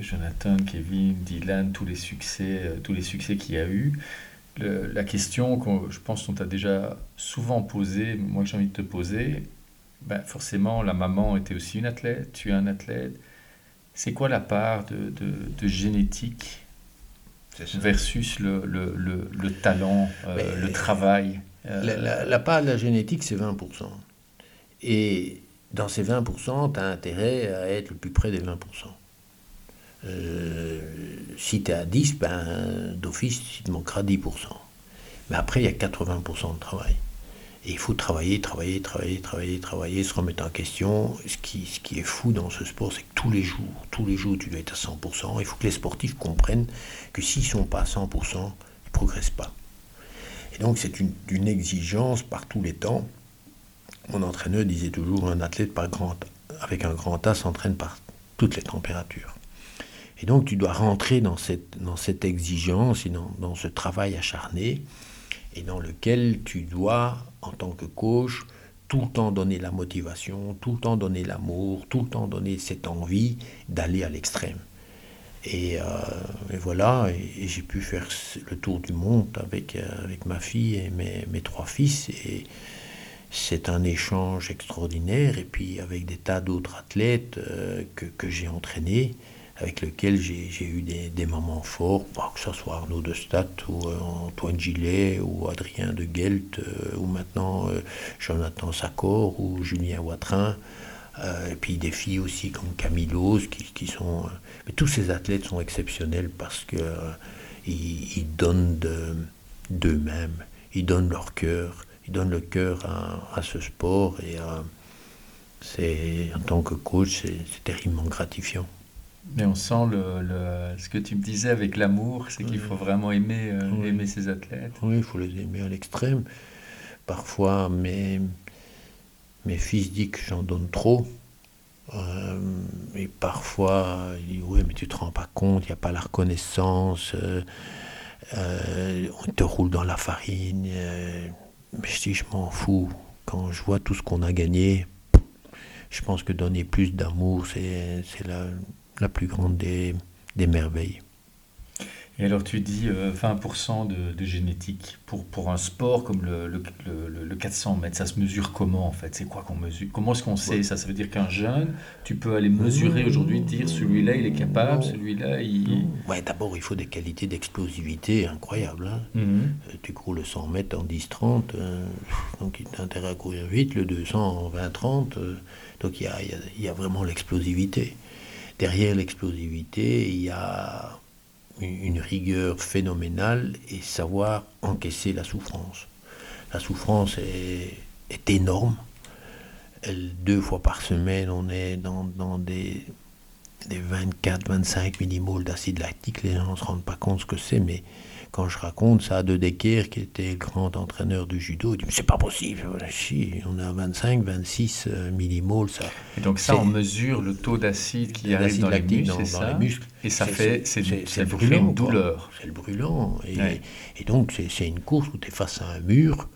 Jonathan, Kevin, Dylan, tous les succès, tous les succès qu'il y a eu la question que je pense qu'on t'a déjà souvent posée, moi que j'ai envie de te poser, ben forcément la maman était aussi une athlète, tu es un athlète. C'est quoi la part de, de, génétique versus le, le, le, talent, euh, le travail. La, la, part de la génétique, c'est 20%. Et dans ces 20%, tu as intérêt à être le plus près des 20%. Euh, si tu es à 10, ben, d'office, il te manquera 10%. Mais après, il y a 80% de travail. Et il faut travailler, travailler, travailler, travailler, travailler, se remettre en question. Ce qui, ce qui est fou dans ce sport, c'est que tous les jours, tous les jours, tu dois être à 100%. Il faut que les sportifs comprennent que s'ils ne sont pas à 100%, ils ne progressent pas. Et donc, c'est une, exigence par tous les temps. Mon entraîneur disait toujours un athlète avec un grand A s'entraîne par toutes les températures. Et donc, tu dois rentrer dans cette, exigence et dans, ce travail acharné et dans lequel tu dois, en tant que coach, tout le temps donner la motivation, tout le temps donner l'amour, tout le temps donner cette envie d'aller à l'extrême. Et, euh, voilà, et, j'ai pu faire le tour du monde avec, euh, ma fille et mes, trois fils. Et c'est un échange extraordinaire. Et puis avec des tas d'autres athlètes euh, que j'ai entraînés avec lequel j'ai eu des, moments forts, bah, que ce soit Arnaud de Stade ou euh, Antoine Gillet ou Adrien de Gelt euh, ou maintenant euh, Jonathan Sacor ou Julien Watrin. et puis des filles aussi comme Camille qui, qui sont... tous ces athlètes sont exceptionnels parce qu'ils ils donnent d'eux-mêmes, ils donnent leur cœur, ils donnent le cœur à, ce sport et c'est en tant que coach, c'est terriblement gratifiant. Mais on sent le, le, ce que tu me disais avec l'amour, c'est qu'il faut vraiment aimer, euh, aimer ses athlètes. Oui, il faut les aimer à l'extrême. Parfois, mes, mes fils disent que j'en donne trop. Euh, et parfois, ils disent Oui, mais tu te rends pas compte, il n'y a pas la reconnaissance, euh, on te roule dans la farine. mais je dis Je m'en fous. Quand je vois tout ce qu'on a gagné, je pense que donner plus d'amour, c'est la la plus grande des, des merveilles. Et alors tu dis 20% euh, de, de, génétique pour, pour un sport comme le, le, le, 400 mètres, ça se mesure comment en fait? C'est quoi qu'on mesure? Comment est-ce qu'on sait ça? Ça veut dire qu'un jeune, tu peux aller mesurer aujourd'hui, dire celui-là il est capable, celui-là il... Ouais, d'abord il faut des qualités d'explosivité incroyables. Hein. Euh, tu cours le 100 mètres en 10-30, euh, donc il a intérêt à courir vite, le 200 en 20-30, donc il y a, il y a vraiment l'explosivité derrière l'explosivité, il y a une rigueur phénoménale et savoir encaisser la souffrance. La souffrance est, énorme. deux fois par semaine, on est dans, des, des 24-25 millimoles d'acide lactique. Les gens ne se rendent pas compte ce que c'est, mais quand je raconte ça à De Decker, qui était le grand entraîneur du judo, il dit Mais c'est pas possible, on a 25, 26 euh, millimoles. Ça. Et donc, ça, on mesure le taux d'acide qui arrive dans, les muscles, les muscles. Et ça fait, c'est le brûlant, une douleur. C'est le brûlant. Et, et donc, c'est une course où tu es face à un mur,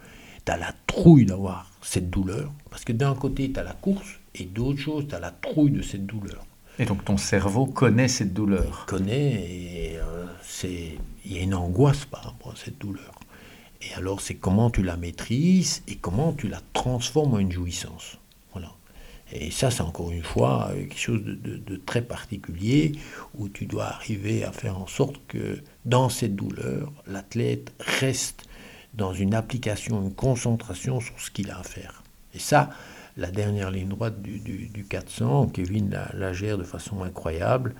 tu as la trouille d'avoir cette douleur. Parce que d'un côté, tu as la course, et d'autre chose, tu as la trouille de cette douleur. Et donc ton cerveau connaît cette douleur. Il connaît et euh, c'est il y a une angoisse par rapport à cette douleur. Et alors c'est comment tu la maîtrises et comment tu la transformes en une jouissance. Voilà. Et ça c'est encore une fois quelque chose de, de, très particulier où tu dois arriver à faire en sorte que dans cette douleur, l'athlète reste dans une application, une concentration sur ce qu'il a à faire. Et ça, la dernière ligne droite du, du, 400, Kevin la, gère de façon incroyable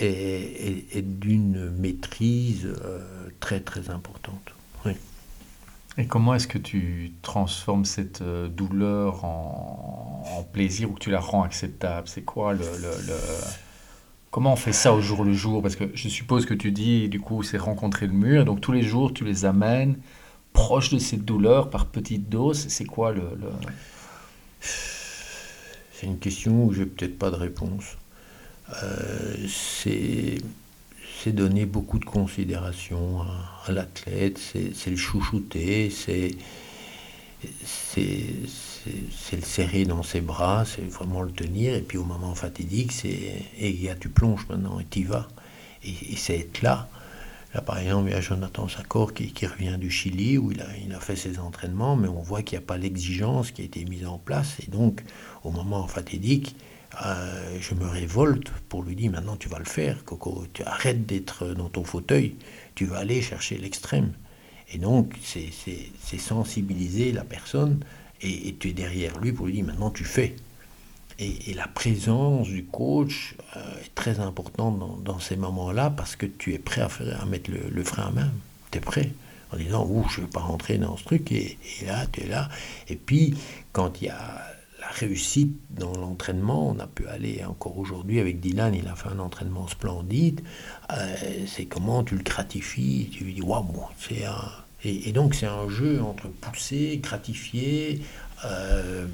et, d'une maîtrise euh, très très importante. Oui. Et comment est-ce que tu transformes cette euh, douleur en, plaisir ou que tu la rends acceptable? C'est quoi le, le, Comment on fait ça au jour le jour? Parce que je suppose que tu dis, du coup, c'est rencontrer le mur, donc tous les jours, tu les amènes proches de cette douleur par petites doses. C'est quoi le... C'est une question où j'ai peut-être pas de réponse. Euh, c'est donner beaucoup de considération à, l'athlète, c'est le chouchouter, c'est le serrer dans ses bras, c'est vraiment le tenir, et puis au moment fatidique, c'est et tu plonges maintenant et tu vas. Et c'est être là. Là, par exemple, il y a Jonathan Sakor qui, revient du Chili, où il a, il a fait ses entraînements, mais on voit qu'il n'y a pas l'exigence qui a été mise en place. Et donc, au moment fatidique, euh, je me révolte pour lui dire maintenant tu vas le faire, Coco, tu arrêtes d'être dans ton fauteuil, tu vas aller chercher l'extrême. Et donc, c'est sensibiliser la personne et, tu es derrière lui pour lui dire maintenant tu fais. Et, la présence du coach euh, est très importante dans, ces moments-là parce que tu es prêt à, mettre le, frein à main. Tu es prêt en disant Ouh, je ne vais pas rentrer dans ce truc. Et, là, tu es là. Et puis, quand il y a la réussite dans l'entraînement. On a pu aller encore aujourd'hui avec Dylan, il a fait un entraînement splendide. Euh, c'est comment tu le gratifies, tu lui dis waouh, c'est un. Et, donc c'est un jeu entre pousser, gratifier, euh,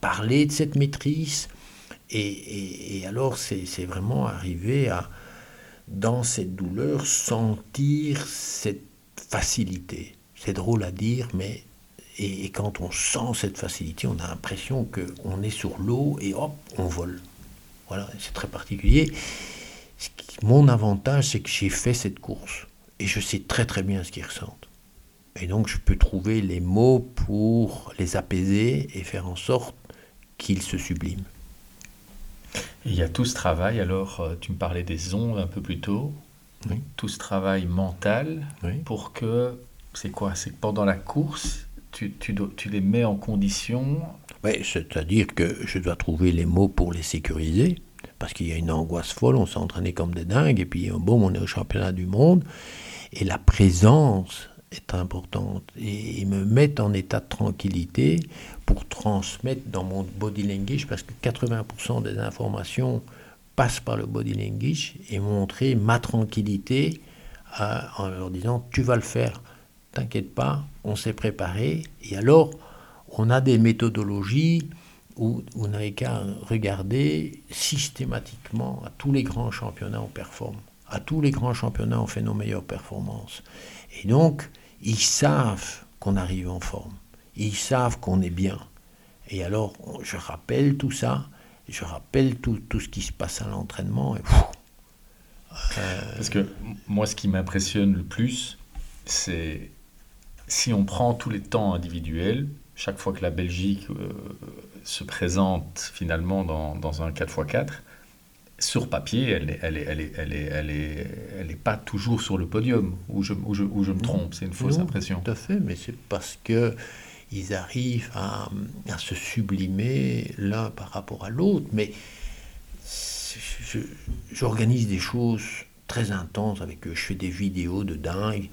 parler de cette maîtrise. Et, et alors c'est vraiment arriver à, dans cette douleur, sentir cette facilité. C'est drôle à dire, mais et, quand on sent cette facilité, on a l'impression qu'on est sur l'eau et hop, on vole. Voilà, c'est très particulier. Mon avantage, c'est que j'ai fait cette course et je sais très très bien ce qu'ils ressentent. Et donc je peux trouver les mots pour les apaiser et faire en sorte qu'ils se subliment. il y a tout ce travail, alors euh, tu me parlais des ondes un peu plus tôt, tout ce travail mental pour que, c'est quoi C'est que pendant la course, tu, tu, les mets en condition. Oui, c'est-à-dire que je dois trouver les mots pour les sécuriser, parce qu'il y a une angoisse folle, on s'est entraîné comme des dingues, et puis bon, on est au championnat du monde, et la présence est importante, et ils me mettent en état de tranquillité pour transmettre dans mon body language, parce que 80% des informations passent par le body language, et montrer ma tranquillité euh, en leur disant, tu vas le faire t'inquiète pas, on s'est préparé. Et alors, on a des méthodologies où vous n'avez qu'à regarder systématiquement à tous les grands championnats on performe. À tous les grands championnats on fait nos meilleures performances. Et donc, ils savent qu'on arrive en forme. Ils savent qu'on est bien. Et alors, je rappelle tout ça, je rappelle tout, tout ce qui se passe à l'entraînement. Euh, Parce que moi, ce qui m'impressionne le plus, c'est si on prend tous les temps individuels, chaque fois que la Belgique euh, se présente finalement dans, dans un 4x4, sur papier, elle n'est elle est, elle est, elle est, elle est, elle est pas toujours sur le podium, où je, où je, où je me trompe, c'est une fausse impression. Tout à fait, mais c'est parce que ils arrivent à, se sublimer l'un par rapport à l'autre, mais j'organise des choses très intenses avec eux, je fais des vidéos de dingue,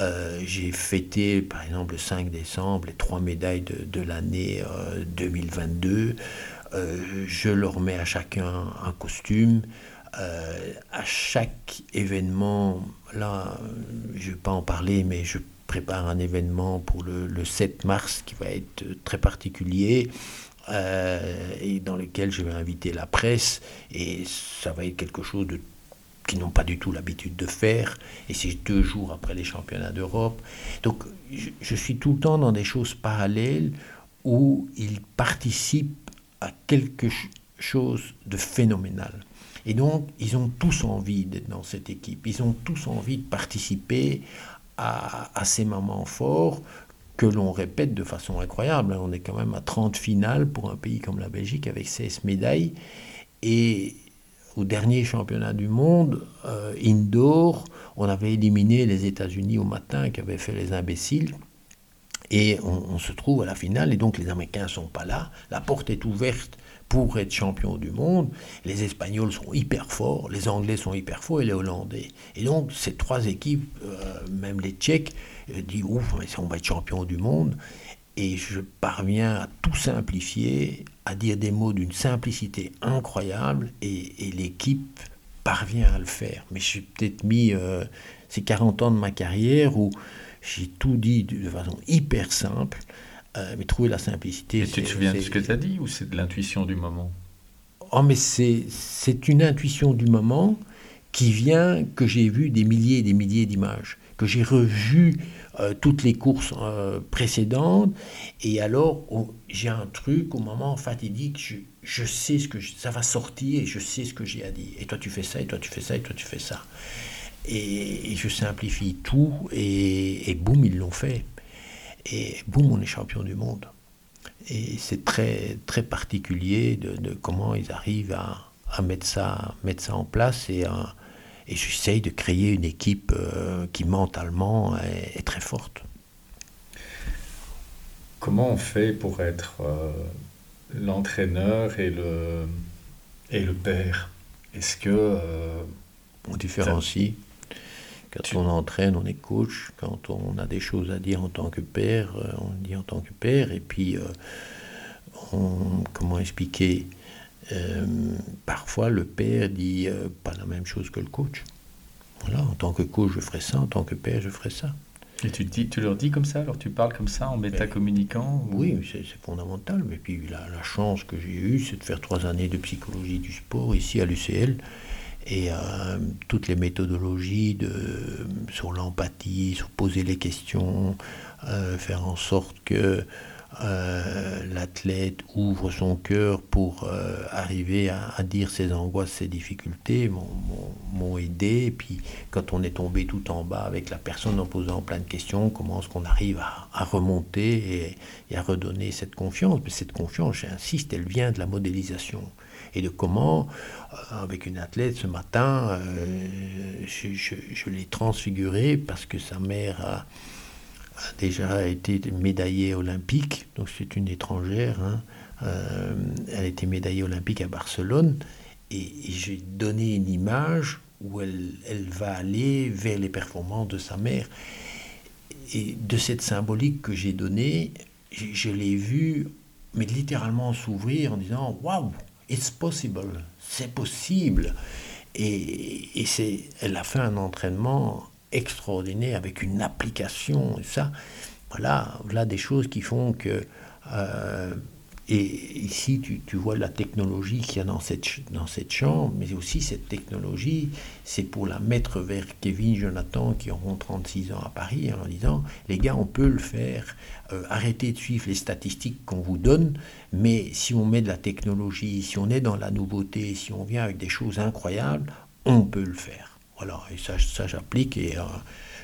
euh, j'ai fêté, par exemple, le 5 décembre, les trois médailles de, l'année 2022. Euh, euh, je leur mets à chacun un costume. à chaque événement, là, je ne vais pas en parler, mais je prépare un événement pour le, le 7 mars qui va être très particulier. et dans lequel je vais inviter la presse et ça va être quelque chose de qui n'ont pas du tout l'habitude de faire, et c'est deux jours après les championnats d'Europe. Donc je, suis tout le temps dans des choses parallèles où ils participent à quelque chose de phénoménal. Et donc, ils ont tous envie d'être dans cette équipe, ils ont tous envie de participer à, ces moments forts que l'on répète de façon incroyable. On est quand même à 30 finales pour un pays comme la Belgique avec 16 médailles. Et au dernier championnat du monde, euh, indoor, on avait éliminé les États-Unis au matin qui avaient fait les imbéciles. Et on, se trouve à la finale, et donc les Américains ne sont pas là. La porte est ouverte pour être champion du monde. Les Espagnols sont hyper forts, les Anglais sont hyper forts et les Hollandais. Et donc ces trois équipes, euh, même les Tchèques, euh, disent ouf, on va être champion du monde et je parviens à tout simplifier, à dire des mots d'une simplicité incroyable, et, l'équipe parvient à le faire. Mais j'ai peut-être mis euh, ces 40 ans de ma carrière où j'ai tout dit de façon hyper simple, euh, mais trouver la simplicité. Et tu te souviens de ce que tu as dit, ou c'est de l'intuition du moment? Oh, mais c'est une intuition du moment qui vient que j'ai vu des milliers et des milliers d'images, que j'ai revu euh, toutes les courses euh, précédentes. Et alors, j'ai un truc au moment fatidique, je, je sais ce que ça va sortir et je sais ce que j'ai à dire. Et toi, tu fais ça, et toi, tu fais ça, et toi, tu fais ça. Et, je simplifie tout, et, et boum, ils l'ont fait. Et boum, on est champion du monde. et c'est très, très particulier de, comment ils arrivent à, mettre, ça, mettre ça en place et, et j'essaye de créer une équipe euh, qui mentalement est, très forte. Comment on fait pour être euh, l'entraîneur et le, et le père? Est-ce que... Euh, on différencie. Quand on entraîne, on est coach. Quand on a des choses à dire en tant que père, euh, on dit en tant que père. Et puis, euh, comment expliquer euh, Parfois, le père dit pas la même chose que le coach. Voilà, en tant que coach, je ferai ça. En tant que père, je ferai ça. Et tu, dis, tu leur dis comme ça? Alors tu parles comme ça en métacommuniquant Oui, c'est fondamental. Mais puis la, la chance que j'ai eue, c'est de faire trois années de psychologie du sport ici à l'UCL et euh, toutes les méthodologies sur l'empathie, sur poser les questions, euh, faire en sorte que euh, l'athlète ouvre son cœur pour arriver à, dire ses angoisses, ses difficultés, m'ont aidé. Et puis quand on est tombé tout en bas avec la personne en posant plein de questions, comment est-ce qu'on arrive à, remonter et, à redonner cette confiance? Mais cette confiance, j'insiste, elle vient de la modélisation et de comment, avec une athlète ce matin, euh, je, l'ai transfigurée parce que sa mère a, déjà été médaillée olympique, donc c'est une étrangère, hein. euh, elle a été médaillée olympique à Barcelone, et, j'ai donné une image où elle, va aller vers les performances de sa mère. Et de cette symbolique que j'ai donnée, je, l'ai vue, mais littéralement s'ouvrir en disant Waouh, It's possible, c'est possible. Et, c'est, elle a fait un entraînement extraordinaire avec une application ça. Voilà, voilà des choses qui font que euh, et ici, tu, vois la technologie qu'il y a dans cette, dans cette chambre, mais aussi cette technologie, c'est pour la mettre vers Kevin, Jonathan, qui auront 36 ans à Paris, en disant, les gars, on peut le faire, euh, arrêtez de suivre les statistiques qu'on vous donne, mais si on met de la technologie, si on est dans la nouveauté, si on vient avec des choses incroyables, on peut le faire. Voilà, et ça, ça j'applique et euh,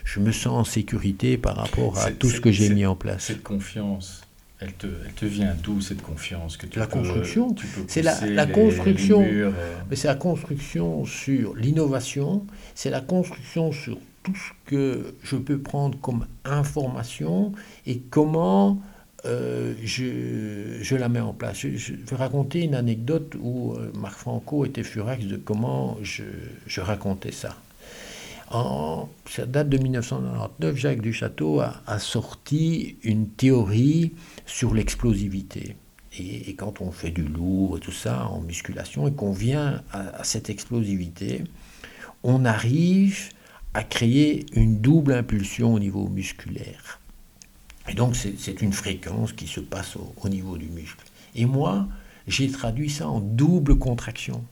je me sens en sécurité par rapport à tout ce que j'ai mis en place. Cette confiance elle te, elle te vient d'où cette confiance que tu La construction. C'est la, la construction. Euh. mais c'est la construction sur l'innovation. C'est la construction sur tout ce que je peux prendre comme information et comment euh, je, je, la mets en place. Je, vais raconter une anecdote où euh, Marc Franco était furax de comment je, je racontais ça. En, ça date de 1999, Jacques Duchâteau a, a sorti une théorie sur l'explosivité. Et, quand on fait du lourd et tout ça en musculation et qu'on vient à, cette explosivité, on arrive à créer une double impulsion au niveau musculaire. Et donc c'est une fréquence qui se passe au, niveau du muscle. Et moi, j'ai traduit ça en double contraction.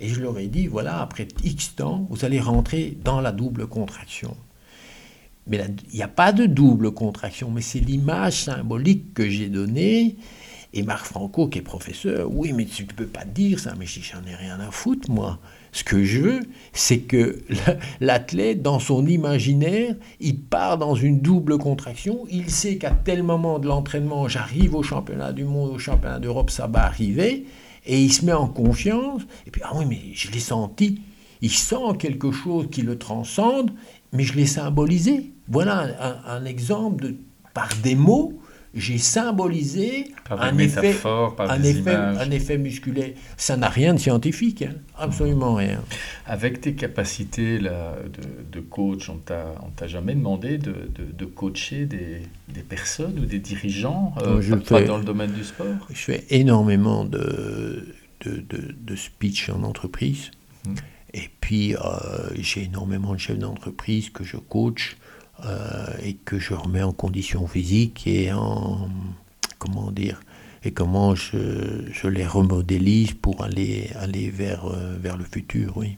Et je leur ai dit, voilà, après X temps, vous allez rentrer dans la double contraction. Mais il n'y a pas de double contraction, mais c'est l'image symbolique que j'ai donnée. Et Marc Franco, qui est professeur, oui, mais tu ne peux pas dire ça, mais j'en ai rien à foutre, moi. Ce que je veux, c'est que l'athlète, dans son imaginaire, il part dans une double contraction. Il sait qu'à tel moment de l'entraînement, j'arrive au championnat du monde, au championnat d'Europe, ça va arriver. Et il se met en confiance. Et puis, ah oui, mais je l'ai senti. Il sent quelque chose qui le transcende mais je l'ai symbolisé. Voilà un, exemple de, par des mots, j'ai symbolisé un, effet, un, effet, un effet musculaire. Ça n'a rien de scientifique, hein. absolument rien. Avec tes capacités là, de, coach, on t'a jamais demandé de, de coacher des, des, personnes ou des dirigeants, euh, pas, dans le domaine du sport? Je fais énormément de, de, speech en entreprise. Hum. Et puis, euh, j'ai énormément de chefs d'entreprise que je coach et que je remets en condition physique et en. Comment dire et comment je, je les remodélise pour aller, aller vers, euh, vers le futur, oui.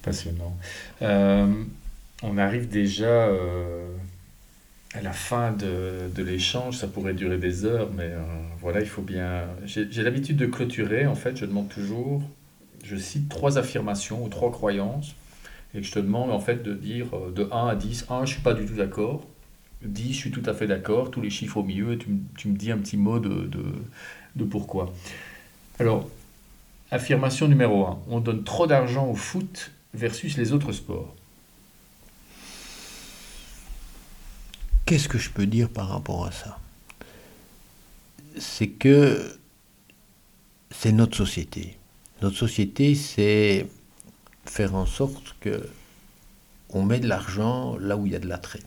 Passionnant. on arrive déjà à la fin de, de l'échange, ça pourrait durer des heures, mais voilà, il faut bien... J'ai l'habitude de clôturer, en fait, je demande toujours je cite trois affirmations ou trois croyances et je te demande en fait de dire euh, de 1 à 10. 1, je suis pas du tout d'accord. 10, je suis tout à fait d'accord, tous les chiffres au milieu, et tu, me- tu me dis un petit mot de, de, de pourquoi. Alors, affirmation numéro 1, on donne trop d'argent au foot versus les autres sports. Qu'est-ce que je peux dire par rapport à ça? C'est que c'est notre société. Notre société, c'est faire en sorte que on met de l'argent là où il y a de l'attrait.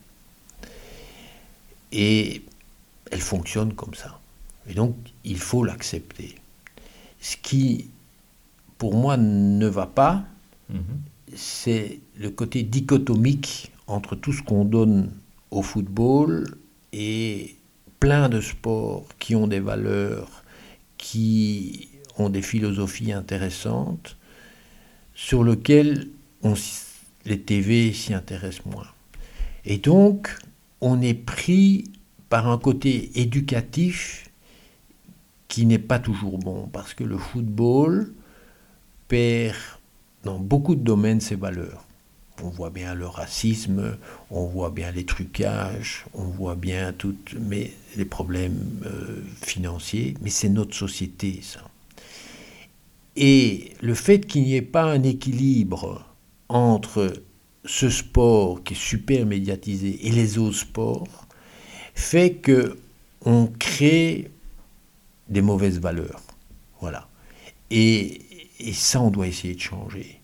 Et elle fonctionne comme ça. Et donc, il faut l'accepter. Ce qui, pour moi, ne va pas, c'est le côté dichotomique entre tout ce qu'on donne au football et plein de sports qui ont des valeurs, qui ont des philosophies intéressantes, sur s- les TV s'y intéressent moins. Et donc, on est pris par un côté éducatif qui n'est pas toujours bon, parce que le football perd dans beaucoup de domaines ses valeurs. On voit bien le racisme, on voit bien les trucages, on voit bien toutes les problèmes euh, financiers, mais c'est notre société, ça. Et le fait qu'il n'y ait pas un équilibre entre ce sport qui est super médiatisé et les autres sports fait que on crée des mauvaises valeurs. Voilà. Et, ça, on doit essayer de changer.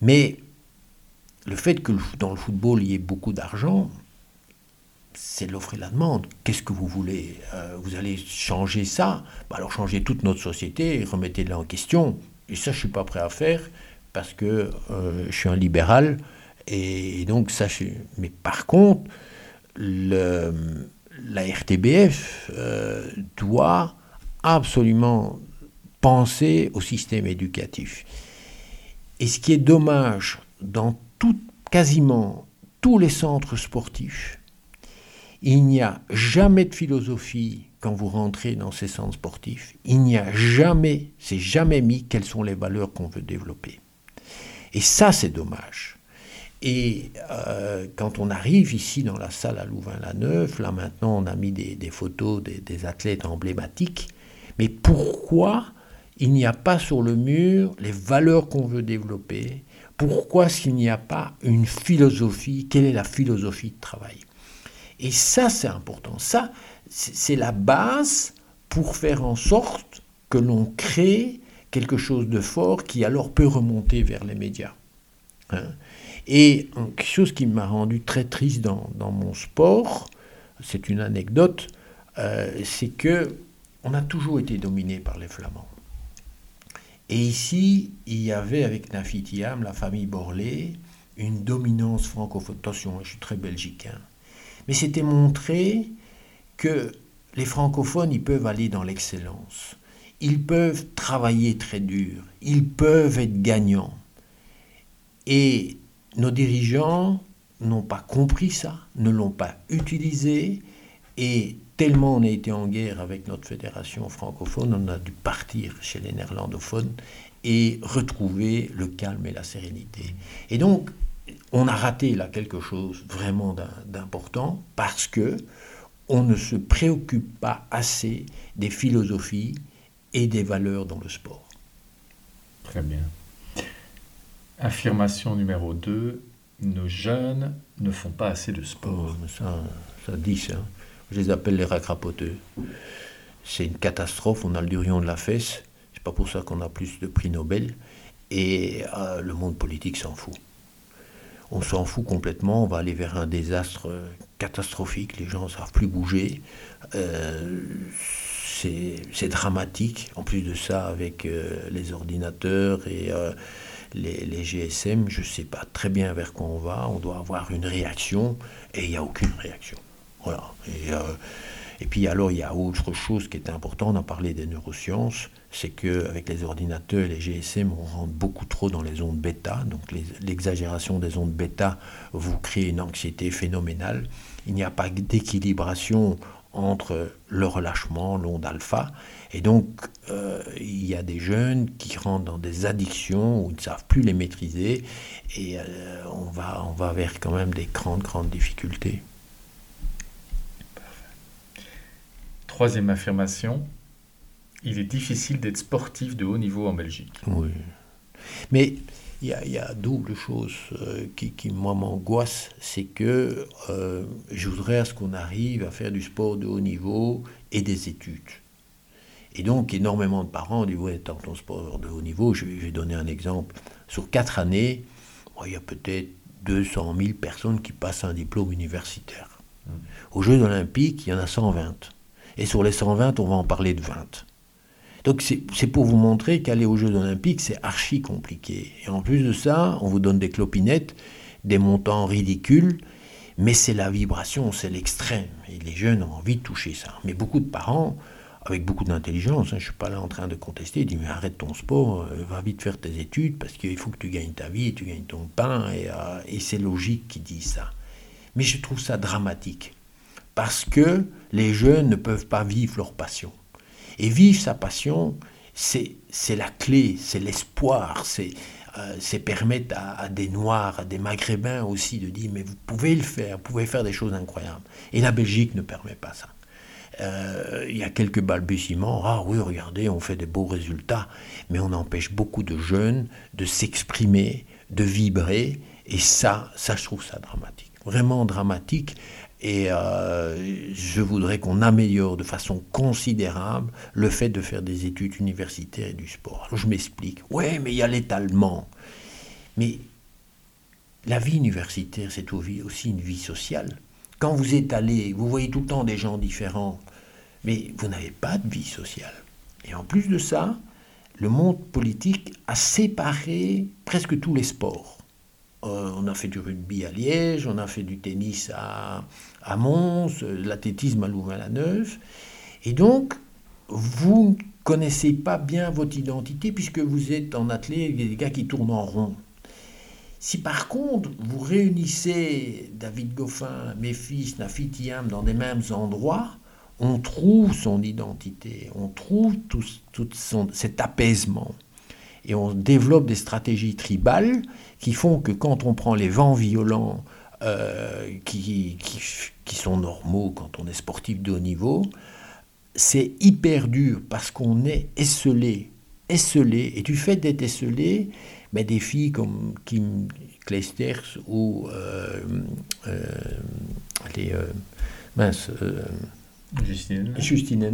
Mais le fait que dans le football, il y ait beaucoup d'argent, c'est l'offre et la demande. Qu'est-ce que vous voulez Euh, Vous allez changer ça? Bah Alors changez toute notre société et remettez-la en question. Et ça, je suis pas prêt à faire parce que euh, je suis un libéral. Et, donc, ça. Mais par contre, la RTBF euh, doit absolument penser au système éducatif. Et ce qui est dommage dans tout, quasiment tous les centres sportifs, il n'y a jamais de philosophie quand vous rentrez dans ces centres sportifs. Il n'y a jamais, c'est jamais mis quelles sont les valeurs qu'on veut développer. Et ça, c'est dommage. Et euh, quand on arrive ici dans la salle à Louvain-la-Neuve, là maintenant on a mis des, photos des, des athlètes emblématiques, mais pourquoi il n'y a pas sur le mur les valeurs qu'on veut développer? Pourquoi s'il n'y a pas une philosophie? Quelle est la philosophie de travail? Et ça, c'est important. Ça, c'est la base pour faire en sorte que l'on crée quelque chose de fort qui alors peut remonter vers les médias. Hein. Et euh, quelque chose qui m'a rendu très triste dans, mon sport, c'est une anecdote, euh, c'est que on a toujours été dominé par les Flamands. Et ici, il y avait avec Nafitiam, la famille Borlée, une dominance francophone. Attention, je suis très belgicain. Mais c'était montré que les francophones, ils peuvent aller dans l'excellence. Ils peuvent travailler très dur. Ils peuvent être gagnants. Et nos dirigeants n'ont pas compris ça, ne l'ont pas utilisé. Et tellement on a été en guerre avec notre fédération francophone, on a dû partir chez les néerlandophones et retrouver le calme et la sérénité. Et donc, on a raté là quelque chose vraiment d'im- d'important parce que on ne se préoccupe pas assez des philosophies et des valeurs dans le sport. Très bien. Affirmation numéro 2, nos jeunes ne font pas assez de Oh, sport. mais ça, ça dit ça. Je les appelle les racrapoteux. C'est une catastrophe, on a le durion de la fesse. C'est pas pour ça qu'on a plus de prix Nobel. Et euh, le monde politique s'en fout. On s'en fout complètement, on va aller vers un désastre euh, catastrophique, les gens ne savent plus bouger. Euh, c'est dramatique. En plus de ça, avec euh, les ordinateurs et euh, les, les GSM, je ne sais pas très bien vers quoi on va. On doit avoir une réaction et il n'y a aucune réaction. Voilà. Et, et puis alors, il y a autre chose qui est important, on a parlé des neurosciences, c'est qu'avec les ordinateurs et les GSM, on rentre beaucoup trop dans les ondes bêta. Donc l'exagération des ondes bêta vous crée une anxiété phénoménale. Il n'y a pas d'équilibration entre le relâchement, l'onde alpha. Et donc, euh, il y a des jeunes qui rentrent dans des addictions où ils ne savent plus les maîtriser. Et euh, on, va, on va vers quand même des grandes, grandes difficultés. Troisième affirmation, il est difficile d'être sportif de haut niveau en Belgique. Oui. Mais il y, a, double chose euh, qui, qui, moi, m'angoisse, c'est que euh, je voudrais à ce qu'on arrive à faire du sport de haut niveau et des études. Et donc, énormément de parents disent, ouais, tant ton sport de haut niveau, je, vais donner un exemple. Sur quatre années, il y a peut-être 200 000 personnes qui passent un diplôme universitaire. Mmh. Aux Jeux olympiques, il y en a 120. Et sur les 120, on va en parler de 20. Donc c'est pour vous montrer qu'aller aux Jeux olympiques, c'est archi compliqué. Et en plus de ça, on vous donne des clopinettes, des montants ridicules, mais c'est la vibration, c'est l'extrême. Et les jeunes ont envie de toucher ça. Mais beaucoup de parents, avec beaucoup d'intelligence, hein, je ne suis pas là en train de contester, disent mais arrête ton sport, euh, va vite faire tes études, parce qu'il faut que tu gagnes ta vie, tu gagnes ton pain, et, euh, et c'est logique qu'ils disent ça. Mais je trouve ça dramatique, parce que les jeunes ne peuvent pas vivre leur passion. Et vivre sa passion, c'est la clé, c'est l'espoir, c'est euh, permettre à, des Noirs, à des Maghrébins aussi de dire, mais vous pouvez le faire, vous pouvez faire des choses incroyables. Et la Belgique ne permet pas ça. Euh, il y a quelques balbutiements, ah oui, regardez, on fait des beaux résultats, mais on empêche beaucoup de jeunes de s'exprimer, de vibrer, et ça, ça, je trouve ça dramatique, vraiment dramatique. Et euh, je voudrais qu'on améliore de façon considérable le fait de faire des études universitaires et du sport. Je m'explique. Ouais, mais il y a l'étalement. Mais la vie universitaire, c'est aussi une vie sociale. Quand vous allé, vous voyez tout le temps des gens différents, mais vous n'avez pas de vie sociale. Et en plus de ça, le monde politique a séparé presque tous les sports. Euh, on a fait du rugby à Liège, on a fait du tennis à, à Mons, l'athlétisme à Louvain-la-Neuve. Et donc, vous ne connaissez pas bien votre identité puisque vous êtes en athlète, des gars qui tournent en rond. Si par contre vous réunissez David Goffin, fils, Nafitiam dans des mêmes endroits, on trouve son identité, on trouve tout cet apaisement. Et on développe des stratégies tribales qui font que quand on prend les vents violents euh, qui, qui, sont normaux quand on est sportif de haut niveau, c'est hyper dur parce qu'on est esselé, esselé. Et du fait d'être esselé, ben des filles comme Kim Kleisters ou euh, euh, les mince, Justine. Justine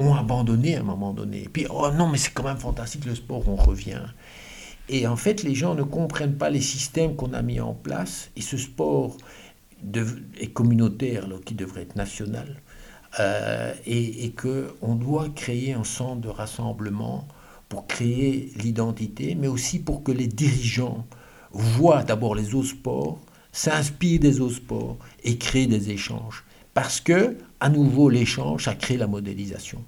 ont abandonné à un moment donné. Puis, oh non, mais c'est quand même fantastique le sport, on revient. Et en fait, les gens ne comprennent pas les systèmes qu'on a mis en place. Et ce sport est communautaire, qui devrait être national. Euh, et, et qu'on doit créer un centre de rassemblement pour créer l'identité, mais aussi pour que les dirigeants voient d'abord les autres sports, s'inspirent des autres sports et créent des échanges. Parce que, à nouveau, l'échange, ça crée la modélisation.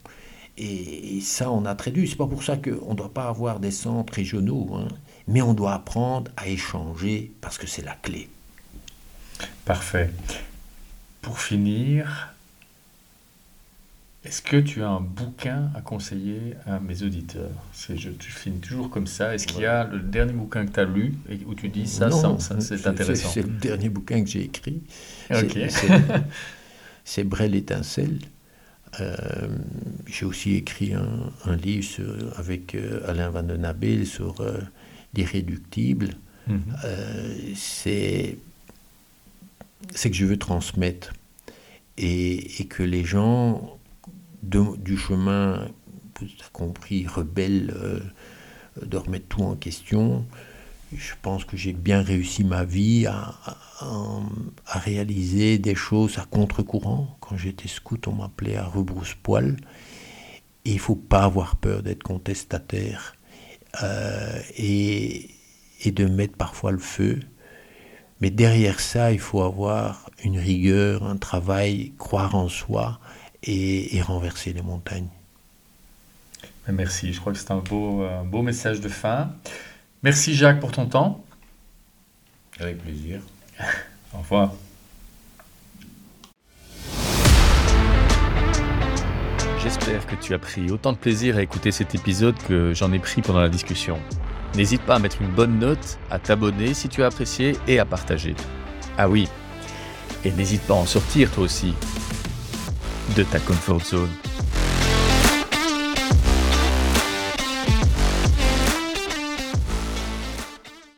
Et, ça, on a traduit. C'est pas pour ça qu'on ne doit pas avoir des centres régionaux, hein. mais on doit apprendre à échanger parce que c'est la clé. Parfait. Pour finir, est-ce que tu as un bouquin à conseiller à mes auditeurs? Je, Tu finis toujours comme ça. Est-ce qu'il y a le dernier bouquin que tu as lu et où tu dis ça, ça, c'est intéressant C'est le dernier bouquin que j'ai écrit. C'est Brel étincelle. Euh, j'ai aussi écrit un, livre avec euh, Alain Van den Abel sur euh, l'irréductible. Mhm. c'est c'est que je veux transmettre et, que les gens du chemin, vous avez compris, rebelles, de remettre tout en question, je pense que j'ai bien réussi ma vie à, réaliser des choses à contre-courant. Quand j'étais scout, on m'appelait à rebrousse-poil. Il faut pas avoir peur d'être contestataire euh, et, de mettre parfois le feu. Mais derrière ça, il faut avoir une rigueur, un travail, croire en soi et, renverser les montagnes. Merci, je crois que c'est un beau, un beau message de fin. Merci Jacques pour ton temps. Avec plaisir. Au revoir. J'espère que tu as pris autant de plaisir à écouter cet épisode que j'en ai pris pendant la discussion. N'hésite pas à mettre une bonne note, à t'abonner si tu as apprécié et à partager. Ah oui, et n'hésite pas à en sortir toi aussi. de ta comfort zone.